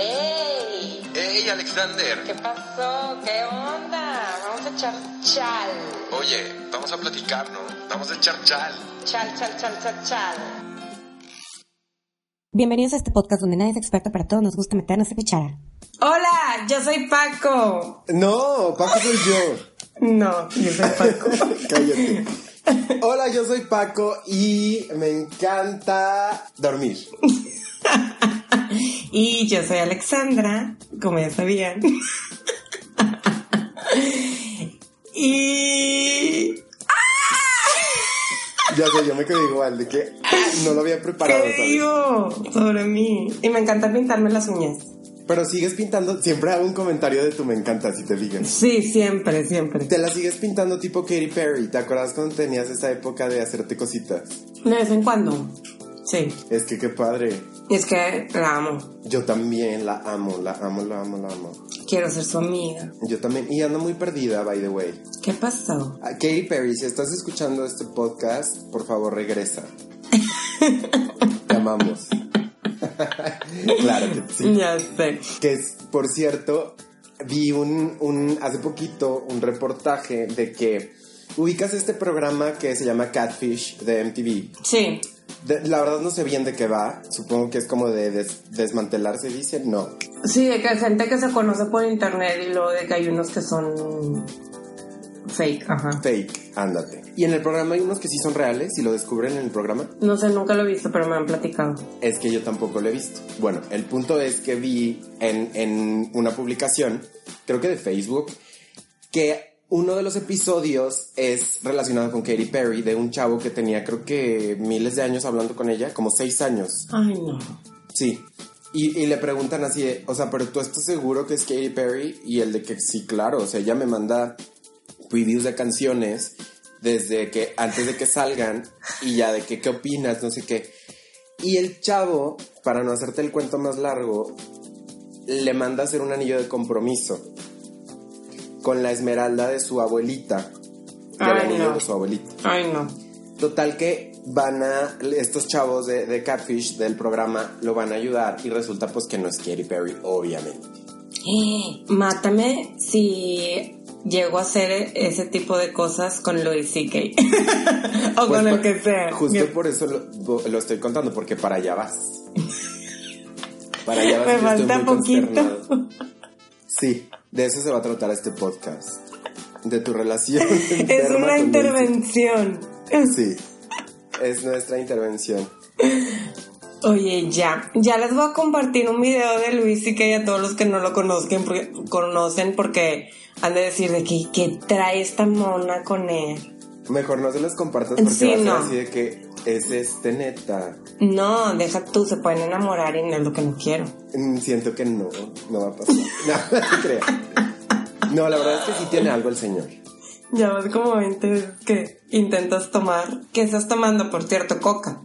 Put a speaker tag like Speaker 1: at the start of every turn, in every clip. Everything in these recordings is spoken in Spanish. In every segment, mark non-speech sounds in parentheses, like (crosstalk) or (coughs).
Speaker 1: ¡Ey!
Speaker 2: ¡Ey, Alexander!
Speaker 1: ¿Qué pasó? ¿Qué onda? Vamos a echar chal.
Speaker 2: Oye, vamos a platicar, ¿no? Vamos a echar chal.
Speaker 1: Chal, chal, chal, chal, chal.
Speaker 3: Bienvenidos a este podcast donde nadie es experto, pero a todos nos gusta meternos a cuchara.
Speaker 1: Hola, yo soy Paco.
Speaker 4: No, Paco soy yo.
Speaker 1: No, yo soy Paco. (laughs)
Speaker 4: Cállate. Hola, yo soy Paco y me encanta dormir. (laughs)
Speaker 1: y yo soy Alexandra, como ya sabían. (laughs) y...
Speaker 4: Ya sé, yo me quedé igual, de que no lo había preparado.
Speaker 1: ¿Qué digo sobre mí? Y me encanta pintarme las uñas.
Speaker 4: Pero sigues pintando, siempre hago un comentario de tu me encanta, si te fijas.
Speaker 1: Sí, siempre, siempre.
Speaker 4: Te la sigues pintando tipo Katy Perry. ¿Te acuerdas cuando tenías esta época de hacerte cositas?
Speaker 1: De vez en cuando. Sí.
Speaker 4: Es que qué padre.
Speaker 1: Es que la amo.
Speaker 4: Yo también la amo, la amo, la amo, la amo.
Speaker 1: Quiero ser su amiga.
Speaker 4: Yo también. Y ando muy perdida, by the way.
Speaker 1: ¿Qué pasó?
Speaker 4: Ah, Katy Perry, si estás escuchando este podcast, por favor regresa. (laughs) Te amamos. (laughs) claro que sí.
Speaker 1: Ya sé.
Speaker 4: Que es, por cierto, vi un, un, hace poquito un reportaje de que ubicas este programa que se llama Catfish de MTV.
Speaker 1: Sí.
Speaker 4: De- la verdad no sé bien de qué va. Supongo que es como de des- desmantelar, se dice. No.
Speaker 1: Sí, de que hay gente que se conoce por internet y luego de que hay unos que son fake, ajá.
Speaker 4: Fake, ándate. Y en el programa hay unos que sí son reales y lo descubren en el programa.
Speaker 1: No sé, nunca lo he visto, pero me han platicado.
Speaker 4: Es que yo tampoco lo he visto. Bueno, el punto es que vi en, en una publicación, creo que de Facebook, que uno de los episodios es relacionado con Katy Perry, de un chavo que tenía creo que miles de años hablando con ella, como seis años.
Speaker 1: Ay, no.
Speaker 4: Sí. Y, y le preguntan así, de, o sea, pero tú estás seguro que es Katy Perry? Y el de que sí, claro, o sea, ella me manda previews de canciones desde que antes de que salgan y ya de que qué opinas, no sé qué. Y el chavo, para no hacerte el cuento más largo, le manda a hacer un anillo de compromiso con la esmeralda de su abuelita. Del
Speaker 1: Ay,
Speaker 4: anillo
Speaker 1: no.
Speaker 4: de su abuelita.
Speaker 1: Ay, no.
Speaker 4: Total que van a, estos chavos de, de Catfish del programa lo van a ayudar y resulta pues que no es Katy Perry, obviamente.
Speaker 1: Eh, Mátame si llego a hacer ese tipo de cosas con Louis C.K. (laughs) o
Speaker 4: Pues,
Speaker 1: con el que sea.
Speaker 4: Justo por eso lo, lo estoy contando, porque para allá vas. (laughs) Para allá vas.
Speaker 1: Me falta poquito.
Speaker 4: Sí, de eso se va a tratar este podcast. De tu relación. (laughs)
Speaker 1: Es una intervención.
Speaker 4: Sí, es nuestra intervención.
Speaker 1: Oye, ya, ya les voy a compartir un video de Luis y que a todos los que no lo conozcan, porque, conocen porque han de decir de que, que trae esta mona con él.
Speaker 4: Mejor no se los compartas porque
Speaker 1: Sí,
Speaker 4: va a ser
Speaker 1: no.
Speaker 4: así de que es este neta.
Speaker 1: No, deja tú, se pueden enamorar y no es lo que no quiero.
Speaker 4: Mm, Siento que no, no va a pasar. (laughs) No, no creas. No, la verdad es que sí tiene algo el señor.
Speaker 1: Ya vas como 20 veces que intentas tomar. ¿Qué estás tomando, por cierto? Coca.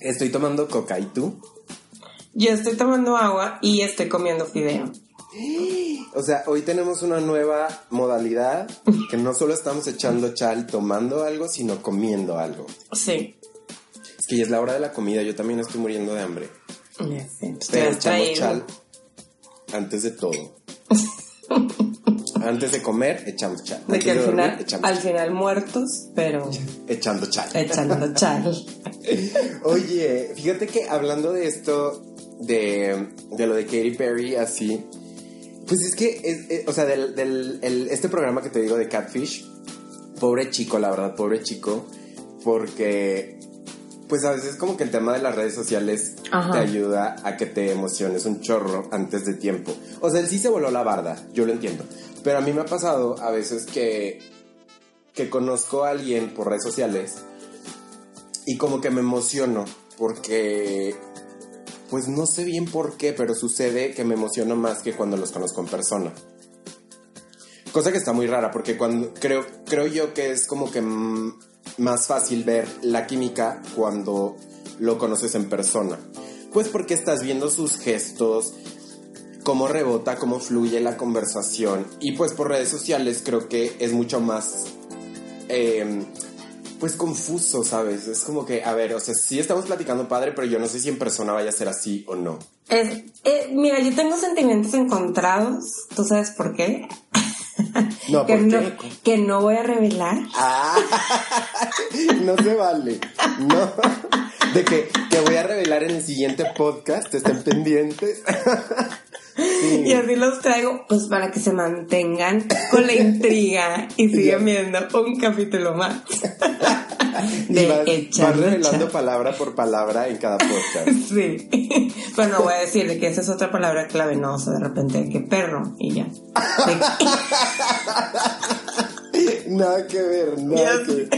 Speaker 4: Estoy tomando coca, ¿y tú?
Speaker 1: Yo estoy tomando agua y estoy comiendo fideo.
Speaker 4: O sea, hoy tenemos una nueva modalidad que no solo estamos echando chal tomando algo, sino comiendo algo.
Speaker 1: Sí.
Speaker 4: Es que ya es la hora de la comida, yo tambiy estoy muriendo de hambre.
Speaker 1: Ya sé.
Speaker 4: Pero echamos
Speaker 1: traído.
Speaker 4: chal antes de todo. (laughs) antes de comer, echamos chal.
Speaker 1: De que al
Speaker 4: dormir,
Speaker 1: final,
Speaker 4: echamos
Speaker 1: al final muertos, pero
Speaker 4: echando chal.
Speaker 1: echando chal. (laughs)
Speaker 4: Oye, fíjate que hablando de esto, de, de lo de Katy Perry, así, pues es que, es- es- o sea, del, del- el- este programa que te digo de Catfish, pobre chico, la verdad, pobre chico, porque, pues a veces como que el tema de las redes sociales
Speaker 1: Ajá.
Speaker 4: te ayuda a que te emociones un chorro antes de tiempo. O sea, él sí se voló la barda, yo lo entiendo, pero a mí me ha pasado a veces que, que conozco a alguien por redes sociales y como que me emociono porque pues no sé bien por qué, pero sucede que me emociono más que cuando los conozco en persona. Cosa que está muy rara porque cuando creo creo yo que es como que mm, más fácil ver la química cuando lo conoces en persona. Pues porque estás viendo sus gestos, cómo rebota, cómo fluye la conversación y pues por redes sociales creo que es mucho más eh, pues confuso, ¿sabes? Es como que, a ver, o sea, sí estamos platicando padre, pero yo no sé si en persona vaya a ser así o no.
Speaker 1: Es, eh, mira, yo tengo sentimientos encontrados. ¿Tú sabes por qué? (laughs)
Speaker 4: No,
Speaker 1: que,
Speaker 4: ¿por
Speaker 1: no
Speaker 4: qué?
Speaker 1: que no voy a revelar.
Speaker 4: Ah, (laughs) no se vale. No. (laughs) De que, que voy a revelar en el siguiente podcast, estén pendientes. Sí.
Speaker 1: Y así los traigo, pues para que se mantengan con la intriga y (laughs) sigan viendo un capítulo más. (laughs) De
Speaker 4: vas, vas
Speaker 1: echando
Speaker 4: revelando palabra por palabra en cada podcast. (laughs)
Speaker 1: Sí. Pero no voy a decir de que esa es otra palabra clave, no, o sea, de repente que perro y ya.
Speaker 4: Nada que ver, nada que ver.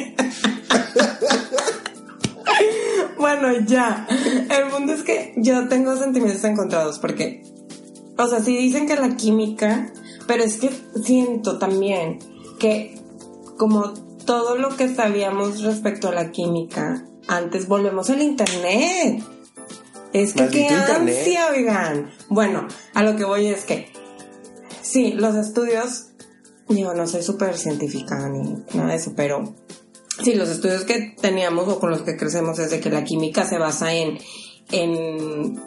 Speaker 1: Bueno, ya. El punto es que yo tengo sentimientos encontrados porque, o sea, sí dicen que la química, pero es que siento también que como todo lo que sabíamos respecto a la química, antes volvemos al internet. Es que qué
Speaker 4: internet.
Speaker 1: ansia, oigan. Bueno, a lo que voy es que, sí, los estudios, yo no soy súper científica ni nada de eso, pero Sí, los estudios que teníamos o con los que crecemos es de que la química se basa en, en,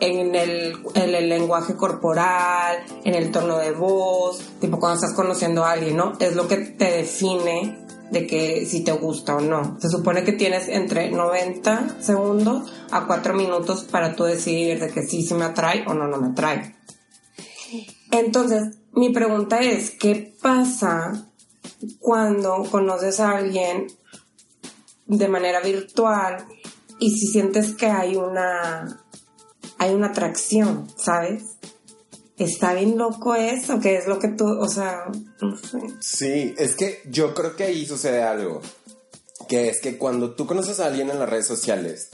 Speaker 1: en, el, el lenguaje corporal, en el tono de voz, tipo cuando estás conociendo a alguien, ¿no? Es lo que te define de que si te gusta o no. Se supone que tienes entre 90 segundos a 4 minutos para tú decidir de que sí, sí me atrae o no, no me atrae. Entonces, mi pregunta es, ¿qué pasa cuando conoces a alguien de manera virtual y si sientes que hay una hay una atracción, ¿sabes? Está bien loco eso, que es lo que tú, o sea, no sé.
Speaker 4: Sí, es que yo creo que ahí sucede algo. Que es que cuando tú conoces a alguien en las redes sociales,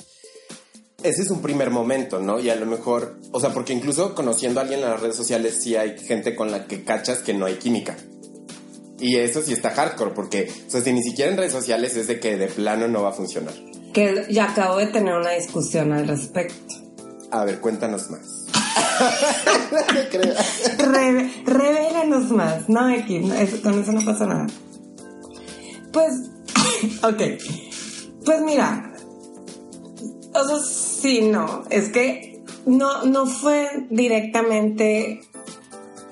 Speaker 4: ese es un primer momento, ¿no? Y a lo mejor, o sea, porque incluso conociendo a alguien en las redes sociales, sí hay gente con la que cachas que no hay química. Y eso sí está hardcore, porque, o sea, si ni siquiera en redes sociales es de que de plano no va a funcionar.
Speaker 1: Que ya acabo de tener una discusión al respecto.
Speaker 4: A ver, cuéntanos más. No. (laughs)
Speaker 1: Reve- revélanos más. No, no, eso- con eso no pasa nada. Pues, (coughs) ok. Pues mira, o sea, sí, no, es que no, no fue directamente,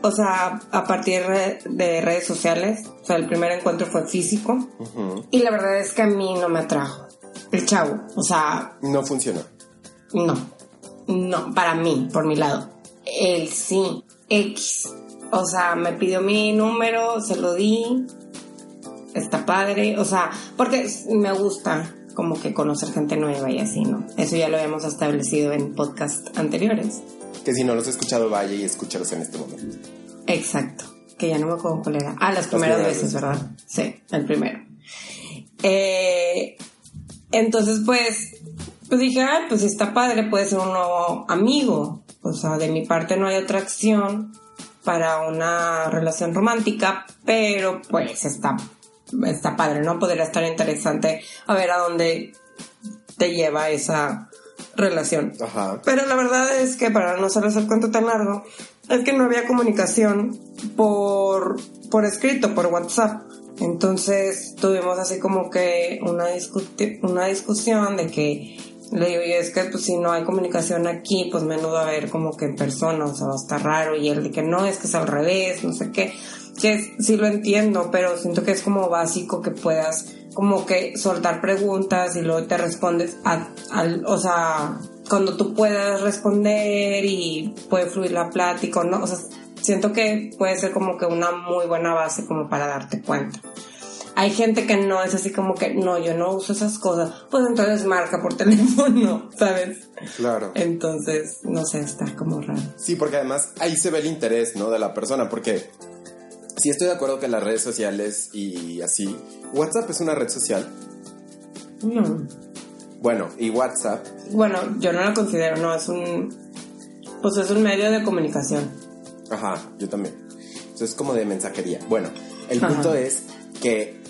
Speaker 1: o sea, a partir de- de redes sociales. O sea, el primer encuentro fue físico. Y la verdad es que a mí no me atrajo el chavo. O sea,
Speaker 4: No funcionó.
Speaker 1: no. No, para mí, por mi lado. Él sí. X. O sea, me pidió mi número, se lo di. Está padre. O sea, porque me gusta como que conocer gente nueva y así, ¿no? Eso ya lo habíamos establecido en podcast anteriores.
Speaker 4: Que si no los has escuchado, vaya y escúchalos en este momento.
Speaker 1: Exacto. Que ya no me acuerdo cuál era. Ah, las primeras
Speaker 4: primeras
Speaker 1: veces, ¿verdad? Sí, el primero. Eh, entonces, pues, pues dije, ah, pues está padre, puede ser un nuevo amigo. O sea, de mi parte no hay atracción para una relación romántica, pero pues está, está padre, ¿no? Podría estar interesante a ver a dónde te lleva esa relación.
Speaker 4: Ajá.
Speaker 1: Pero la verdad es que para no hacerles el cuento tan largo, es que no había comunicación por, por escrito, por WhatsApp. Entonces tuvimos así como que una, discuti- una discusión de que le digo, y es que pues si no hay comunicación aquí, pues va a haber como que en persona, o sea, va a estar raro. Y él de que no, es que es al revés, no sé qué. Que sí lo entiendo, pero siento que es como básico que puedas como que soltar preguntas y luego te respondes a- al, o sea, cuando tú puedas responder y puede fluir la plática, ¿no? O sea, siento que puede ser como que una muy buena base como para darte cuenta. Hay gente que no es así como que, no, yo no uso esas cosas. Pues entonces marca por (laughs) teléfono, ¿sabes?
Speaker 4: Claro.
Speaker 1: Entonces, no sé, está como raro.
Speaker 4: Sí, porque además ahí se ve el interés, ¿no? De la persona, porque sí estoy de acuerdo que las redes sociales y así. WhatsApp es una red social.
Speaker 1: No.
Speaker 4: Bueno, y WhatsApp,
Speaker 1: Bueno, yo no lo considero, no, es un, pues es un medio de comunicación.
Speaker 4: ajá, yo también. Eso es como de mensajería. Bueno, el
Speaker 1: Ajá.
Speaker 4: punto es que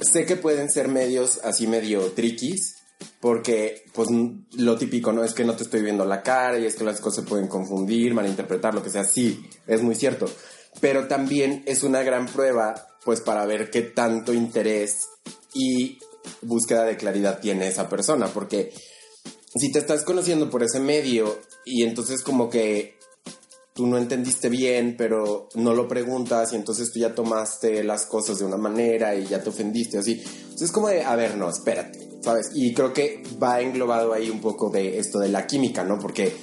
Speaker 4: sé que pueden ser medios así medio triquis, porque pues lo típico, ¿no? Es que no te estoy viendo la cara y es que las cosas se pueden confundir, malinterpretar, lo que sea. Sí, es muy cierto. Pero también es una gran prueba, pues para ver qué tanto interés y búsqueda de claridad tiene esa persona, porque si te estás conociendo por ese medio y entonces como que tú no entendiste bien, pero no lo preguntas y entonces tú ya tomaste las cosas de una manera y ya te ofendiste, así. Entonces es como de, a ver, no, espérate, ¿sabes? Y creo que va englobado ahí un poco de esto de la química, ¿no? Porque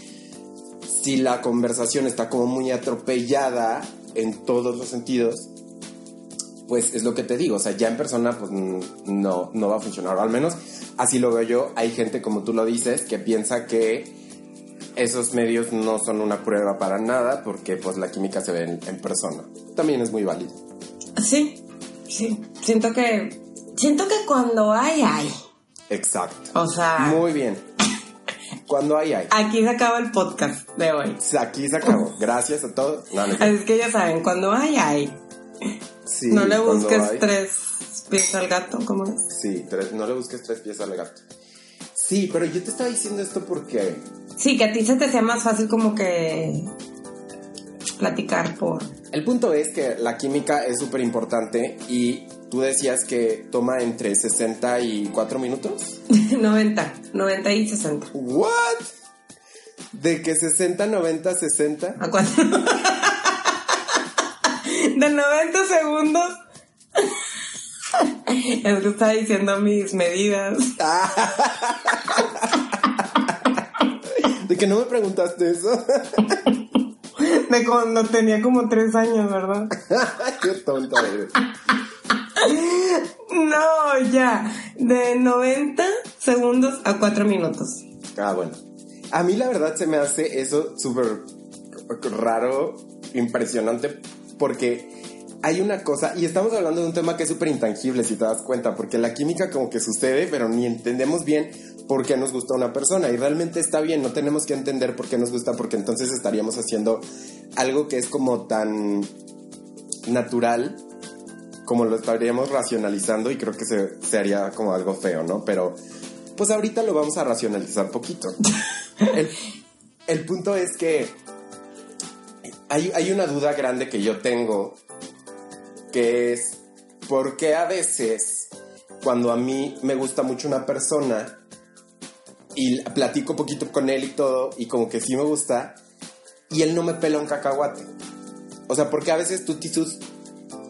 Speaker 4: si la conversación está como muy atropellada en todos los sentidos, pues es lo que te digo, o sea, ya en persona pues no, no va a funcionar, o al menos así lo veo yo, hay gente como tú lo dices que piensa que esos medios no son una prueba para nada porque pues la química se ve en, en persona. También es muy válido.
Speaker 1: Sí, sí. Siento que. Siento que cuando hay, hay.
Speaker 4: Exacto.
Speaker 1: O sea.
Speaker 4: Muy bien. Cuando hay, hay.
Speaker 1: Aquí se acaba el podcast de hoy.
Speaker 4: Aquí se acabó. Gracias a todos. No, no,
Speaker 1: Así es que ya saben, cuando hay, hay.
Speaker 4: sí,
Speaker 1: no le busques
Speaker 4: hay-
Speaker 1: tres pies al gato, ¿cómo es?
Speaker 4: Sí, tres- no le busques tres pies al gato. Sí, pero yo te estaba diciendo esto porque
Speaker 1: Sí, que a ti se te sea más fácil como que platicar por...
Speaker 4: el punto es que la química es súper importante y tú decías que toma entre 60 y 4 minutos. (laughs)
Speaker 1: 90, 90 y 60.
Speaker 4: ¿What? De que 60, 90, 60.
Speaker 1: ¿A cuánto? (laughs) De 90 segundos. (laughs) Es que estaba diciendo mis medidas. (laughs)
Speaker 4: De que no me preguntaste eso. (laughs)
Speaker 1: De cuando tenía como 3 años, ¿verdad?
Speaker 4: Qué tonta eres.
Speaker 1: No, ya. De 90 segundos a 4 minutos.
Speaker 4: Ah, bueno. A mí la verdad se me hace eso súper raro, impresionante, porque hay una cosa, y estamos hablando de un tema que es súper intangible, si te das cuenta, porque la química como que sucede, pero ni entendemos bien por qué nos gusta una persona, y realmente está bien, no tenemos que entender por qué nos gusta, porque entonces estaríamos haciendo algo que es como tan natural como lo estaríamos racionalizando y creo que se, se haría como algo feo, ¿no? Pero pues ahorita lo vamos a racionalizar poquito. (laughs) El, el punto es que hay, hay una duda grande que yo tengo, que es, ¿por qué a veces cuando a mí me gusta mucho una persona y platico poquito con él y todo, y como que sí me gusta, y él no me pela un cacahuate? O sea, porque a veces tú, Tisus,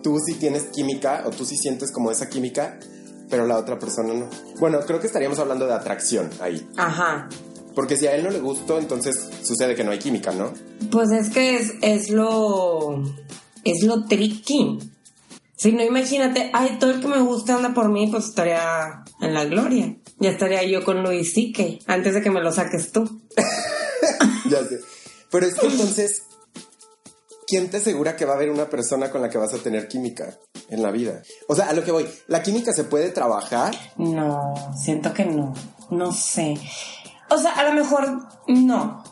Speaker 4: tú sí tienes química o tú sí sientes como esa química, pero la otra persona no. Bueno, creo que estaríamos hablando de atracción ahí.
Speaker 1: Ajá.
Speaker 4: Porque si a él no le gustó, entonces sucede que no hay química, ¿no?
Speaker 1: Pues es que es, es lo. Es lo tricky. Si no, imagínate, ay, todo el que me gusta anda por mí, pues estaría en la gloria. Ya estaría yo con Luis Sique antes de que me lo saques tú. (laughs)
Speaker 4: ya sé. Pero es que entonces, ¿quién te asegura que va a haber una persona con la que vas a tener química en la vida? O sea, a lo que voy, ¿la química se puede trabajar?
Speaker 1: No, siento que no. No sé. O sea, a lo mejor no.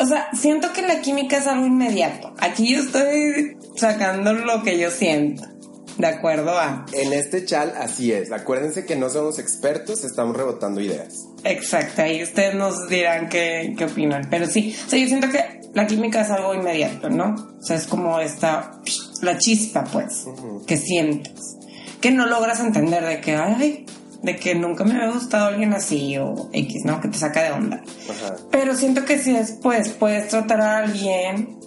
Speaker 1: O sea, siento que la química es algo inmediato. Aquí yo estoy sacando lo que yo siento. De acuerdo a.
Speaker 4: En este chal, así es. Acuérdense que no somos expertos, estamos rebotando ideas.
Speaker 1: Exacto, ahí ustedes nos dirán qué, qué opinan. Pero sí, o sea, yo siento que la química es algo inmediato, ¿no? O sea, es como esta, la chispa, pues, que sientes. Que no logras entender de que, ay, de que nunca me había gustado alguien así o X, ¿no? Que te saca de onda.
Speaker 4: Ajá.
Speaker 1: Pero siento que si después puedes tratar a alguien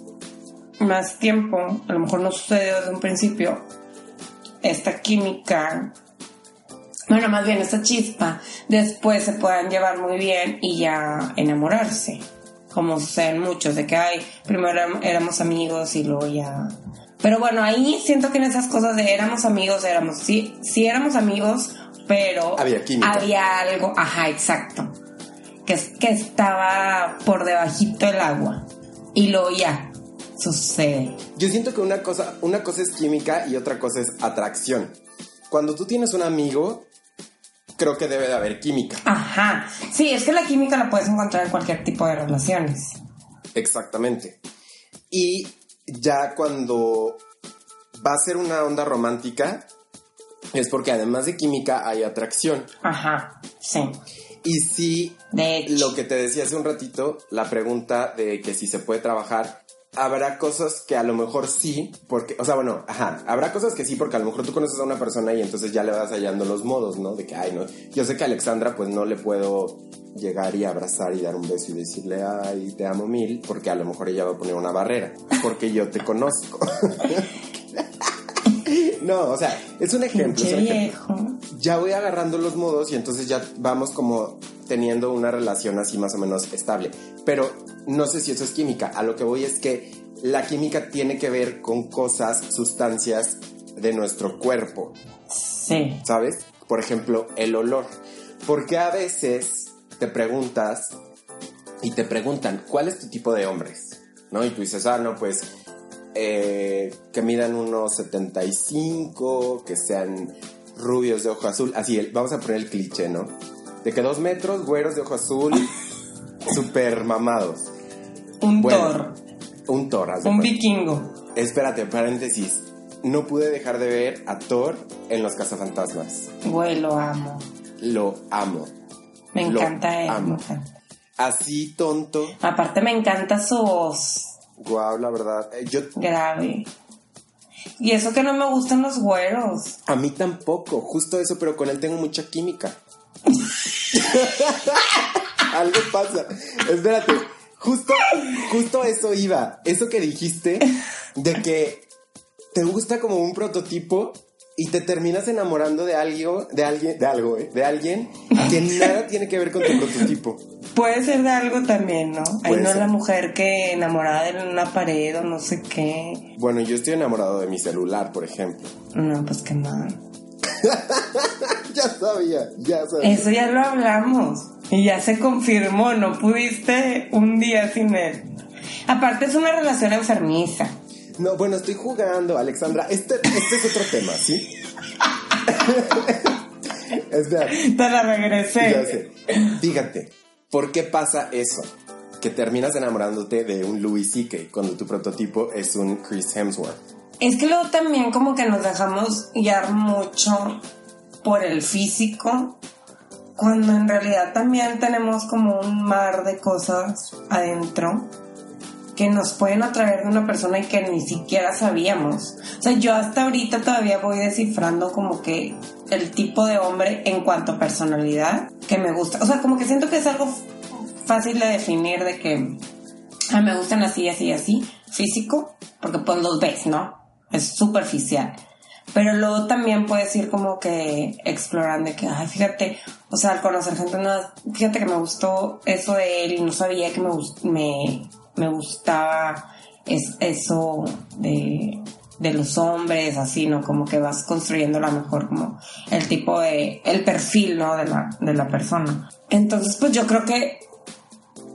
Speaker 1: más tiempo, a lo mejor no sucedió desde un principio, esta química, bueno, más bien esta chispa, después se puedan llevar muy bien y ya enamorarse. Como suceden muchos, de que, ay, primero éram- éramos amigos y luego ya... Pero bueno, ahí siento que en esas cosas de éramos amigos, éramos, sí, sí éramos amigos, pero...
Speaker 4: Había química.
Speaker 1: Había algo, ajá, exacto. Que, es- que estaba por debajito del agua. Y luego ya, sucede.
Speaker 4: Yo siento que una cosa, una cosa es química y otra cosa es atracción. Cuando tú tienes un amigo, creo que debe de haber química.
Speaker 1: Ajá. Sí, es que la química la puedes encontrar en cualquier tipo de relaciones.
Speaker 4: Exactamente. Y ya cuando va a ser una onda romántica, es porque además de química hay atracción.
Speaker 1: Ajá, sí.
Speaker 4: Y sí, lo que te decía hace un ratito, la pregunta de que si se puede trabajar, habrá cosas que a lo mejor sí, porque, o sea, bueno, ajá, habrá cosas que sí, porque a lo mejor tú conoces a una persona y entonces ya le vas hallando los modos, ¿no? De que, ay, no, yo sé que a Alexandra pues no le puedo llegar y abrazar y dar un beso y decirle, ay, te amo mil, porque a lo mejor ella va a poner una barrera, porque yo te conozco. (laughs) no, o sea, es un ejemplo. es un ejemplo ya voy agarrando los modos y entonces ya vamos como teniendo una relación así más o menos estable. Pero no sé si eso es química. A lo que voy es que la química tiene que ver con cosas, sustancias de nuestro cuerpo,
Speaker 1: Sí.
Speaker 4: ¿sabes? Por ejemplo, el olor. Porque a veces te preguntas y te preguntan, ¿cuál es tu tipo de hombres? ¿No? Y tú dices, ah, no, pues eh, que midan unos 75, que sean rubios de ojo azul. Así, el- vamos a poner el cliché, ¿no? De que dos metros, güeros de ojo azul, (laughs) super mamados.
Speaker 1: Un
Speaker 4: Bueno,
Speaker 1: Thor.
Speaker 4: Un Thor,
Speaker 1: Un
Speaker 4: cuenta.
Speaker 1: vikingo.
Speaker 4: Espérate, paréntesis. No pude dejar de ver a Thor en Los Cazafantasmas.
Speaker 1: Güey, lo amo.
Speaker 4: Lo amo.
Speaker 1: Me
Speaker 4: Lo
Speaker 1: encanta él.
Speaker 4: amo.
Speaker 1: me encanta.
Speaker 4: Así tonto.
Speaker 1: Aparte me encanta su voz
Speaker 4: Guau, la verdad. Eh, Yo,
Speaker 1: grave. Y eso que no me gustan los güeros.
Speaker 4: a mí tampoco. Justo eso, pero con él tengo mucha química. (laughs) Algo pasa. Espérate. Justo, justo eso iba. Eso que dijiste de que te gusta como un prototipo y te terminas enamorando de algo, de alguien, de algo, ¿eh? de alguien que nada tiene que ver con tu prototipo.
Speaker 1: Puede ser de algo también, ¿no? Ahí no es
Speaker 4: ser.
Speaker 1: la mujer que enamorada de una pared o no sé qué.
Speaker 4: Bueno, yo estoy enamorado de mi celular, por ejemplo.
Speaker 1: No, pues que no. (laughs)
Speaker 4: ya sabía, ya sabía.
Speaker 1: Eso ya lo hablamos. Y ya se confirmó, no pudiste un día sin él. Aparte es una relación enfermiza.
Speaker 4: No, bueno, estoy jugando, Alexandra. Este, este es otro tema, ¿sí? (laughs) Espera,
Speaker 1: Te la regresé.
Speaker 4: Fíjate, ¿por qué pasa eso? Que terminas enamorándote de un Louis C.K. cuando tu prototipo es un Chris Hemsworth.
Speaker 1: Es que luego también como que nos dejamos guiar mucho por el físico, cuando en realidad también tenemos como un mar de cosas adentro que nos pueden atraer de una persona y que ni siquiera sabíamos. O sea, yo hasta ahorita todavía voy descifrando como que el tipo de hombre en cuanto a personalidad que me gusta. O sea, como que siento que es algo fácil de definir de que ah, me gustan así, así, así, físico, porque pues los ves, ¿no? Es superficial. Pero luego también puedes ir como que explorando que, ay, fíjate, o sea, al conocer gente nueva, fíjate que me gustó eso de él y no sabía que me, me, me gustaba es, eso de, de los hombres, así, ¿no? Como que vas construyendo a lo mejor como el tipo de, el perfil, ¿no? De la, de la persona. Entonces, pues yo creo que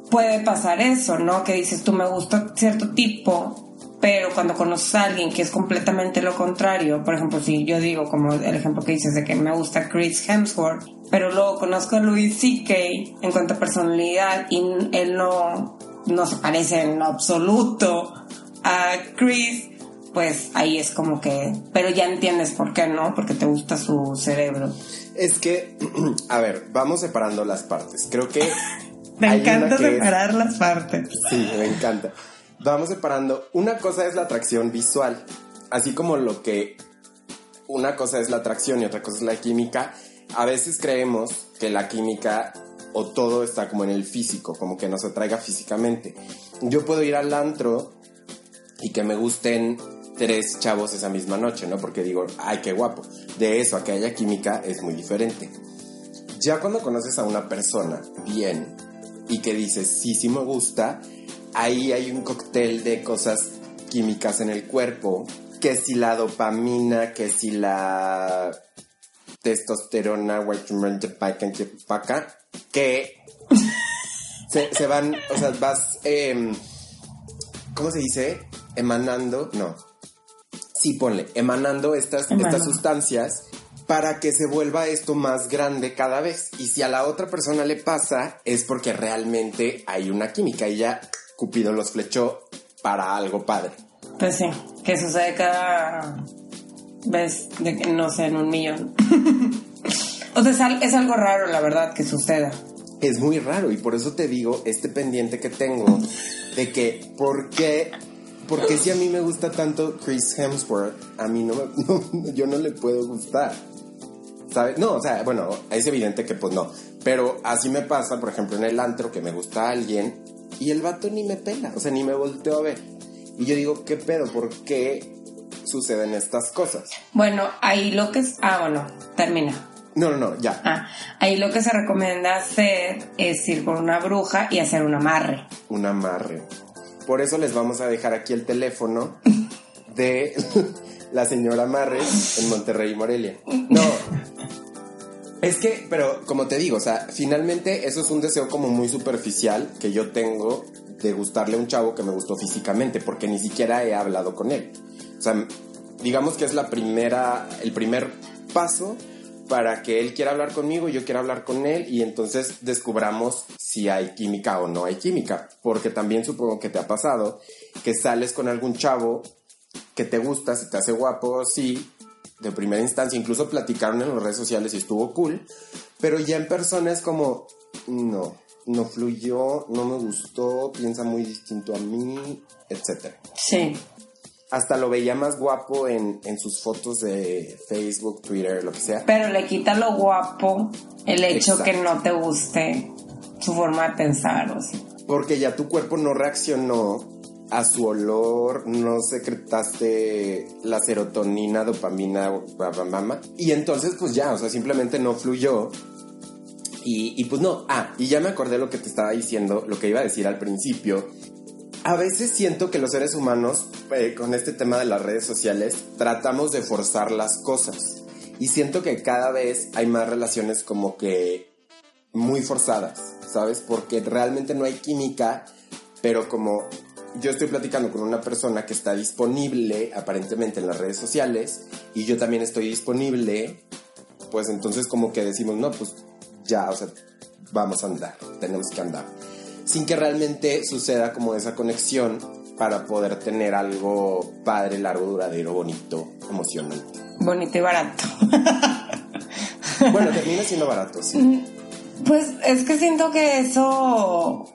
Speaker 1: puede pasar eso, ¿no? Que dices, tú me gusta cierto tipo, pero cuando conoces a alguien que es completamente lo contrario, por ejemplo, si yo digo, como el ejemplo que dices de que me gusta Chris Hemsworth, pero luego conozco a Louis C.K. en cuanto a personalidad y él no, no se parece en absoluto a Chris, pues ahí es como que, pero ya entiendes por qué, ¿no? Porque te gusta su cerebro.
Speaker 4: Es que, (clears throat) a ver, vamos separando las partes. Creo que... (laughs)
Speaker 1: Me encanta
Speaker 4: una que es-
Speaker 1: separar las partes.
Speaker 4: Sí, me encanta. Vamos separando. Una cosa es la atracción visual. Así como lo que una cosa es la atracción y otra cosa es la química. A veces creemos que la química o todo está como en el físico, como que nos atraiga físicamente. Yo puedo ir al antro y que me gusten tres chavos esa misma noche, ¿no? Porque digo, ay, qué guapo. De eso a que haya química es muy diferente. Ya cuando conoces a una persona bien y que dices, sí, sí me gusta, ahí hay un cóctel de cosas químicas en el cuerpo, que si la dopamina, que si la testosterona, paca, que (laughs) se, se van, o sea, vas, em, ¿cómo se dice? Emanando, no. Sí, ponle, emanando estas,
Speaker 1: Emanando.
Speaker 4: estas sustancias para que se vuelva esto más grande cada vez. Y si a la otra persona le pasa, es porque realmente hay una química y ya Cupido los flechó para algo padre.
Speaker 1: Pues sí, que sucede cada vez, de que, no sé, en un millón. (laughs) o sea, es algo raro, la verdad, que suceda.
Speaker 4: Es muy raro y por eso te digo este pendiente que tengo de que, ¿por qué porque si a mí me gusta tanto Chris Hemsworth, a mí no, me- (laughs) no- yo no le puedo gustar. ¿Sabes? No, o sea, bueno, es evidente que pues no. Pero así me pasa, por ejemplo, en el antro que me gusta alguien y el vato ni me pela, o sea, ni me volteo a ver. Y yo digo, ¿qué pedo? ¿Por qué suceden estas cosas?
Speaker 1: Bueno, ahí lo que es... Ah, bueno, termina.
Speaker 4: No, no, no, ya.
Speaker 1: Ah, ahí lo que se recomienda hacer es ir con una bruja y hacer un amarre.
Speaker 4: un amarre. Por eso les vamos a dejar aquí el teléfono (laughs) de (laughs) la señora Amarre en Monterrey, Morelia. No. Es que, pero como te digo, o sea, finalmente eso es un deseo como muy superficial que yo tengo de gustarle a un chavo que me gustó físicamente, porque ni siquiera he hablado con él. O sea, digamos que es la primera, el primer paso para que él quiera hablar conmigo yo quiera hablar con él y entonces descubramos si hay química o no hay química. Porque también supongo que te ha pasado que sales con algún chavo que te gusta, si te hace guapo, sí, de primera instancia, incluso platicaron en las redes sociales y estuvo cool, pero ya en persona es como, no, no fluyó, no me gustó, piensa muy distinto a mí, etc.
Speaker 1: Sí.
Speaker 4: Hasta lo veía más guapo en, en sus fotos de Facebook, Twitter, lo que sea.
Speaker 1: Pero le quita lo guapo el hecho
Speaker 4: Exacto.
Speaker 1: que no te guste su forma de pensar o así.
Speaker 4: Porque ya tu cuerpo no reaccionó a su olor, no secretaste la serotonina, dopamina, bla. y entonces pues ya, o sea, simplemente no fluyó. Y, y pues no, ah, y ya me acordé lo que te estaba diciendo, lo que iba a decir al principio. A veces siento que los seres humanos, eh, con este tema de las redes sociales, tratamos de forzar las cosas. Y siento que cada vez hay más relaciones como que muy forzadas, ¿sabes? Porque realmente no hay química, pero como yo estoy platicando con una persona que está disponible aparentemente en las redes sociales y yo también estoy disponible, pues entonces como que decimos, no, pues ya, o sea, vamos a andar, tenemos que andar. Sin que realmente suceda como esa conexión para poder tener algo padre, largo, duradero, bonito, emocionante.
Speaker 1: Bonito y barato.
Speaker 4: Bueno, termina siendo barato, sí.
Speaker 1: Pues es que siento que eso.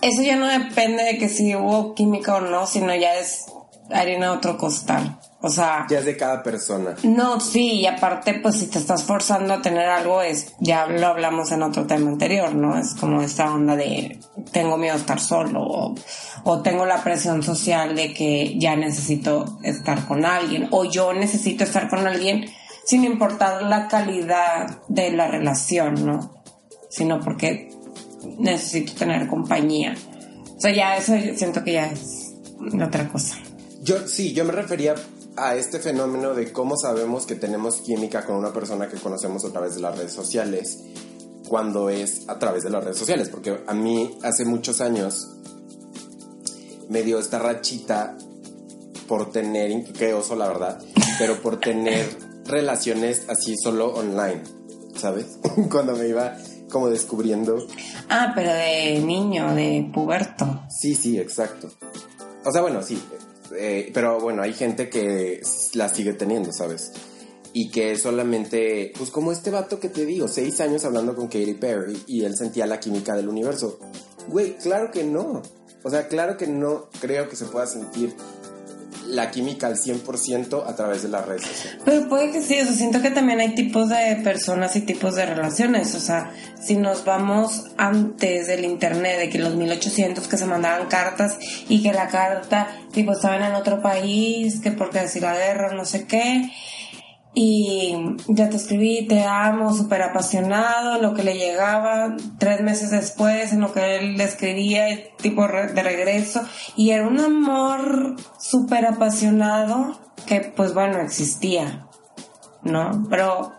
Speaker 1: Eso ya no depende de que si hubo química o no, sino ya es harina de otro costal. O sea.
Speaker 4: Ya es de cada persona.
Speaker 1: No, sí, y aparte, pues si te estás forzando a tener algo, es, ya lo hablamos en otro tema anterior, ¿no? Es como esta onda de tengo miedo a estar solo, o, o tengo la presión social de que ya necesito estar con alguien, o yo necesito estar con alguien sin importar la calidad de la relación, ¿no? Sino porque necesito tener compañía. O sea, ya eso siento que ya es otra cosa.
Speaker 4: Yo sí, yo me refería a este fenómeno de cómo sabemos que tenemos química con una persona que conocemos a través de las redes sociales cuando es a través de las redes sociales, porque a mí hace muchos años me dio esta rachita por tener, qué oso la verdad, pero por tener (laughs) relaciones así solo online, ¿sabes? (laughs) Cuando me iba como descubriendo.
Speaker 1: Ah, pero de niño, de puberto.
Speaker 4: Sí, sí, exacto. O sea, bueno, sí. eh, pero bueno, hay gente que la sigue teniendo, ¿sabes? Y que solamente, pues como este vato que te digo, seis años hablando con Katy Perry y él sentía la química del universo. Güey, claro que no. O sea, claro que no creo que se pueda sentir la química al 100% a través de las redes sociales.
Speaker 1: Pero puede que sí, o sea, siento que también hay tipos de personas y tipos de relaciones, o sea, si nos vamos antes del internet, de que los 1800 que se mandaban cartas y que la carta, tipo, estaban en otro país, que porque decir la guerra, no sé qué, y ya te escribí, te amo, súper apasionado, lo que le llegaba, tres meses después, en lo que él le escribía, tipo de regreso, y era un amor súper apasionado que pues bueno, existía, ¿no? Pero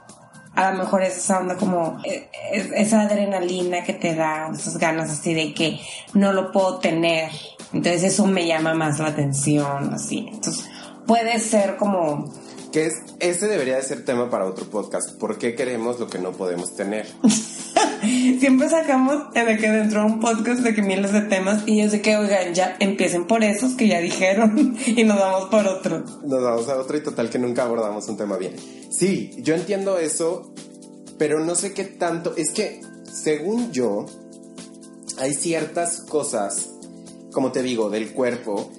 Speaker 1: a lo mejor es esa onda como, eh, esa adrenalina que te da, esas ganas así de que no lo puedo tener, entonces eso me llama más la atención, así, entonces puede ser como
Speaker 4: Que es, ese debería de ser tema para otro podcast. ¿Por qué queremos lo que no podemos tener? (laughs)
Speaker 1: Siempre sacamos de que dentro de un podcast de que miles de temas y es de que, oigan, ya empiecen por esos que ya dijeron (laughs) y nos vamos por otro.
Speaker 4: Nos vamos a otro y total que nunca abordamos un tema bien. Sí, yo entiendo eso, pero no sé qué tanto. Es que, según yo, hay ciertas cosas, como te digo, del cuerpo,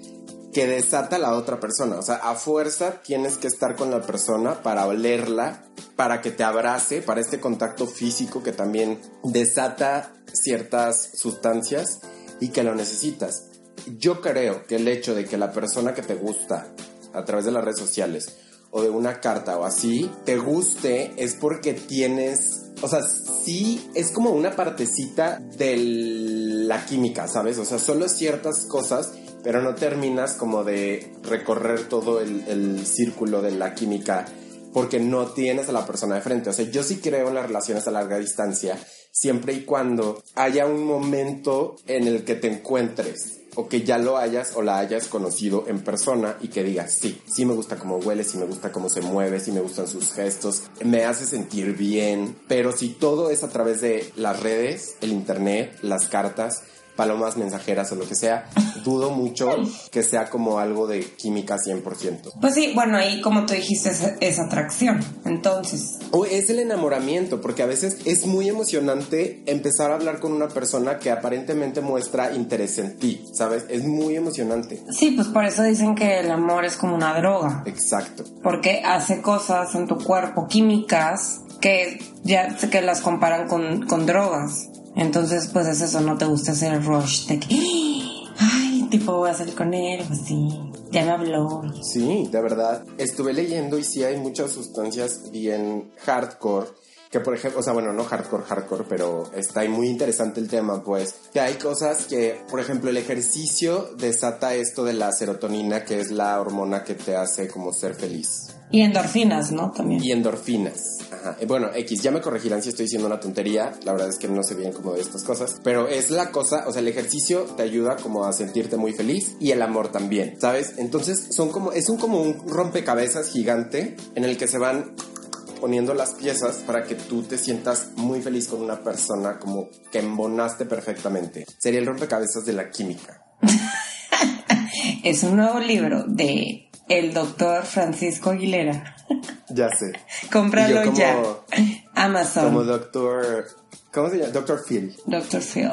Speaker 4: que desata a la otra persona. O sea, a fuerza tienes que estar con la persona para olerla, para que te abrace, para este contacto físico que también desata ciertas sustancias y que lo necesitas. Yo creo que el hecho de que la persona que te gusta a través de las redes sociales o de una carta o así te guste es porque tienes, o sea, sí es como una partecita de la química, ¿sabes? O sea, solo ciertas cosas pero no terminas como de recorrer todo el, círculo de la química porque no tienes a la persona de frente. O sea, yo sí creo en las relaciones a larga distancia, siempre y cuando haya un momento en el que te encuentres o que ya lo hayas o la hayas conocido en persona y que digas, sí, sí me gusta cómo huele, sí me gusta cómo se mueve, sí me gustan sus gestos, me hace sentir bien, pero si todo es a través de las redes, el internet, las cartas, palomas mensajeras o lo que sea, dudo mucho que sea como algo de química 100%.
Speaker 1: Pues sí, bueno, ahí como tú dijiste es, atracción, entonces.
Speaker 4: O es el enamoramiento, porque a veces es muy emocionante empezar a hablar con una persona que aparentemente muestra interés en ti, ¿sabes? Es muy emocionante.
Speaker 1: Sí, pues por eso dicen que el amor es como una droga.
Speaker 4: Exacto.
Speaker 1: Porque hace cosas en tu cuerpo, químicas, que ya que las comparan con, con drogas. Entonces, pues es eso, no te gusta hacer rush de que, (gasps) ay, tipo, voy a salir con él, pues sí, ya me habló.
Speaker 4: Sí, de verdad. Estuve leyendo y sí hay muchas sustancias bien hardcore. Que por ejemplo, o sea, bueno, no hardcore, hardcore, pero está muy interesante el tema, pues, que hay cosas que, por ejemplo, el ejercicio desata esto de la serotonina, que es la hormona que te hace como ser feliz.
Speaker 1: Y endorfinas, ¿no? También.
Speaker 4: Y endorfinas. Ajá. Bueno, X, ya me corregirán si estoy diciendo una tontería. La verdad es que no sé bien cómo de estas cosas. Pero es la cosa, o sea, el ejercicio te ayuda como a sentirte muy feliz y el amor también, ¿sabes? Entonces son como, es un como un rompecabezas gigante en el que se van poniendo las piezas para que tú te sientas muy feliz con una persona como que embonaste perfectamente. Sería el rompecabezas de la química. (laughs)
Speaker 1: es un nuevo libro de el doctor Francisco Aguilera.
Speaker 4: Ya sé.
Speaker 1: Cómpralo ya. Amazon.
Speaker 4: Como doctor. ¿Cómo se llama? Doctor Phil.
Speaker 1: Doctor Phil.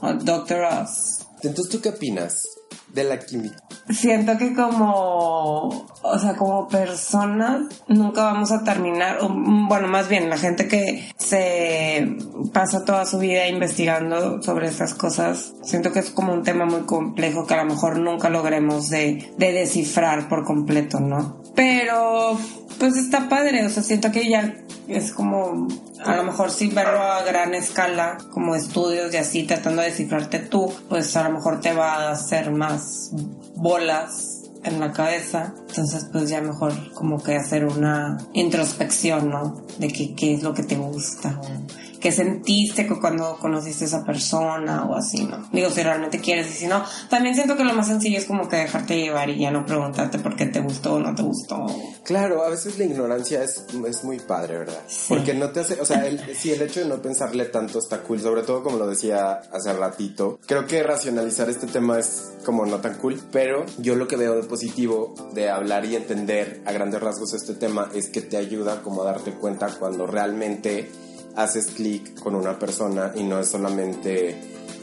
Speaker 1: O Doctor Oz.
Speaker 4: Entonces, ¿tú qué opinas la química?
Speaker 1: Siento que como, o sea, como personas nunca vamos a terminar, bueno, más bien la gente que se pasa toda su vida investigando sobre estas cosas, siento que es como un tema muy complejo que a lo mejor nunca logremos de, de descifrar por completo, ¿no? Pero, pues está padre, o sea, siento que ya es como, a lo mejor sí verlo a gran escala, como estudios y así, tratando de descifrarte tú, pues a lo mejor te va a hacer más bolas en la cabeza. Entonces, pues ya mejor como que hacer una introspección, ¿no? De qué, qué es lo que te gusta qué sentiste cuando conociste a esa persona o así, ¿no? Digo, si realmente quieres y si no, también siento que lo más sencillo es como que dejarte llevar y ya no preguntarte por qué te gustó o no te gustó.
Speaker 4: Claro, a veces la ignorancia es, es muy padre, ¿verdad? Porque no te hace, o sea, el, sí, el hecho de no pensarle tanto está cool, sobre todo como lo decía hace ratito. Creo que racionalizar este tema es como no tan cool, pero yo lo que veo de positivo de hablar y entender a grandes rasgos este tema es que te ayuda como a darte cuenta cuando realmente haces clic con una persona y no es solamente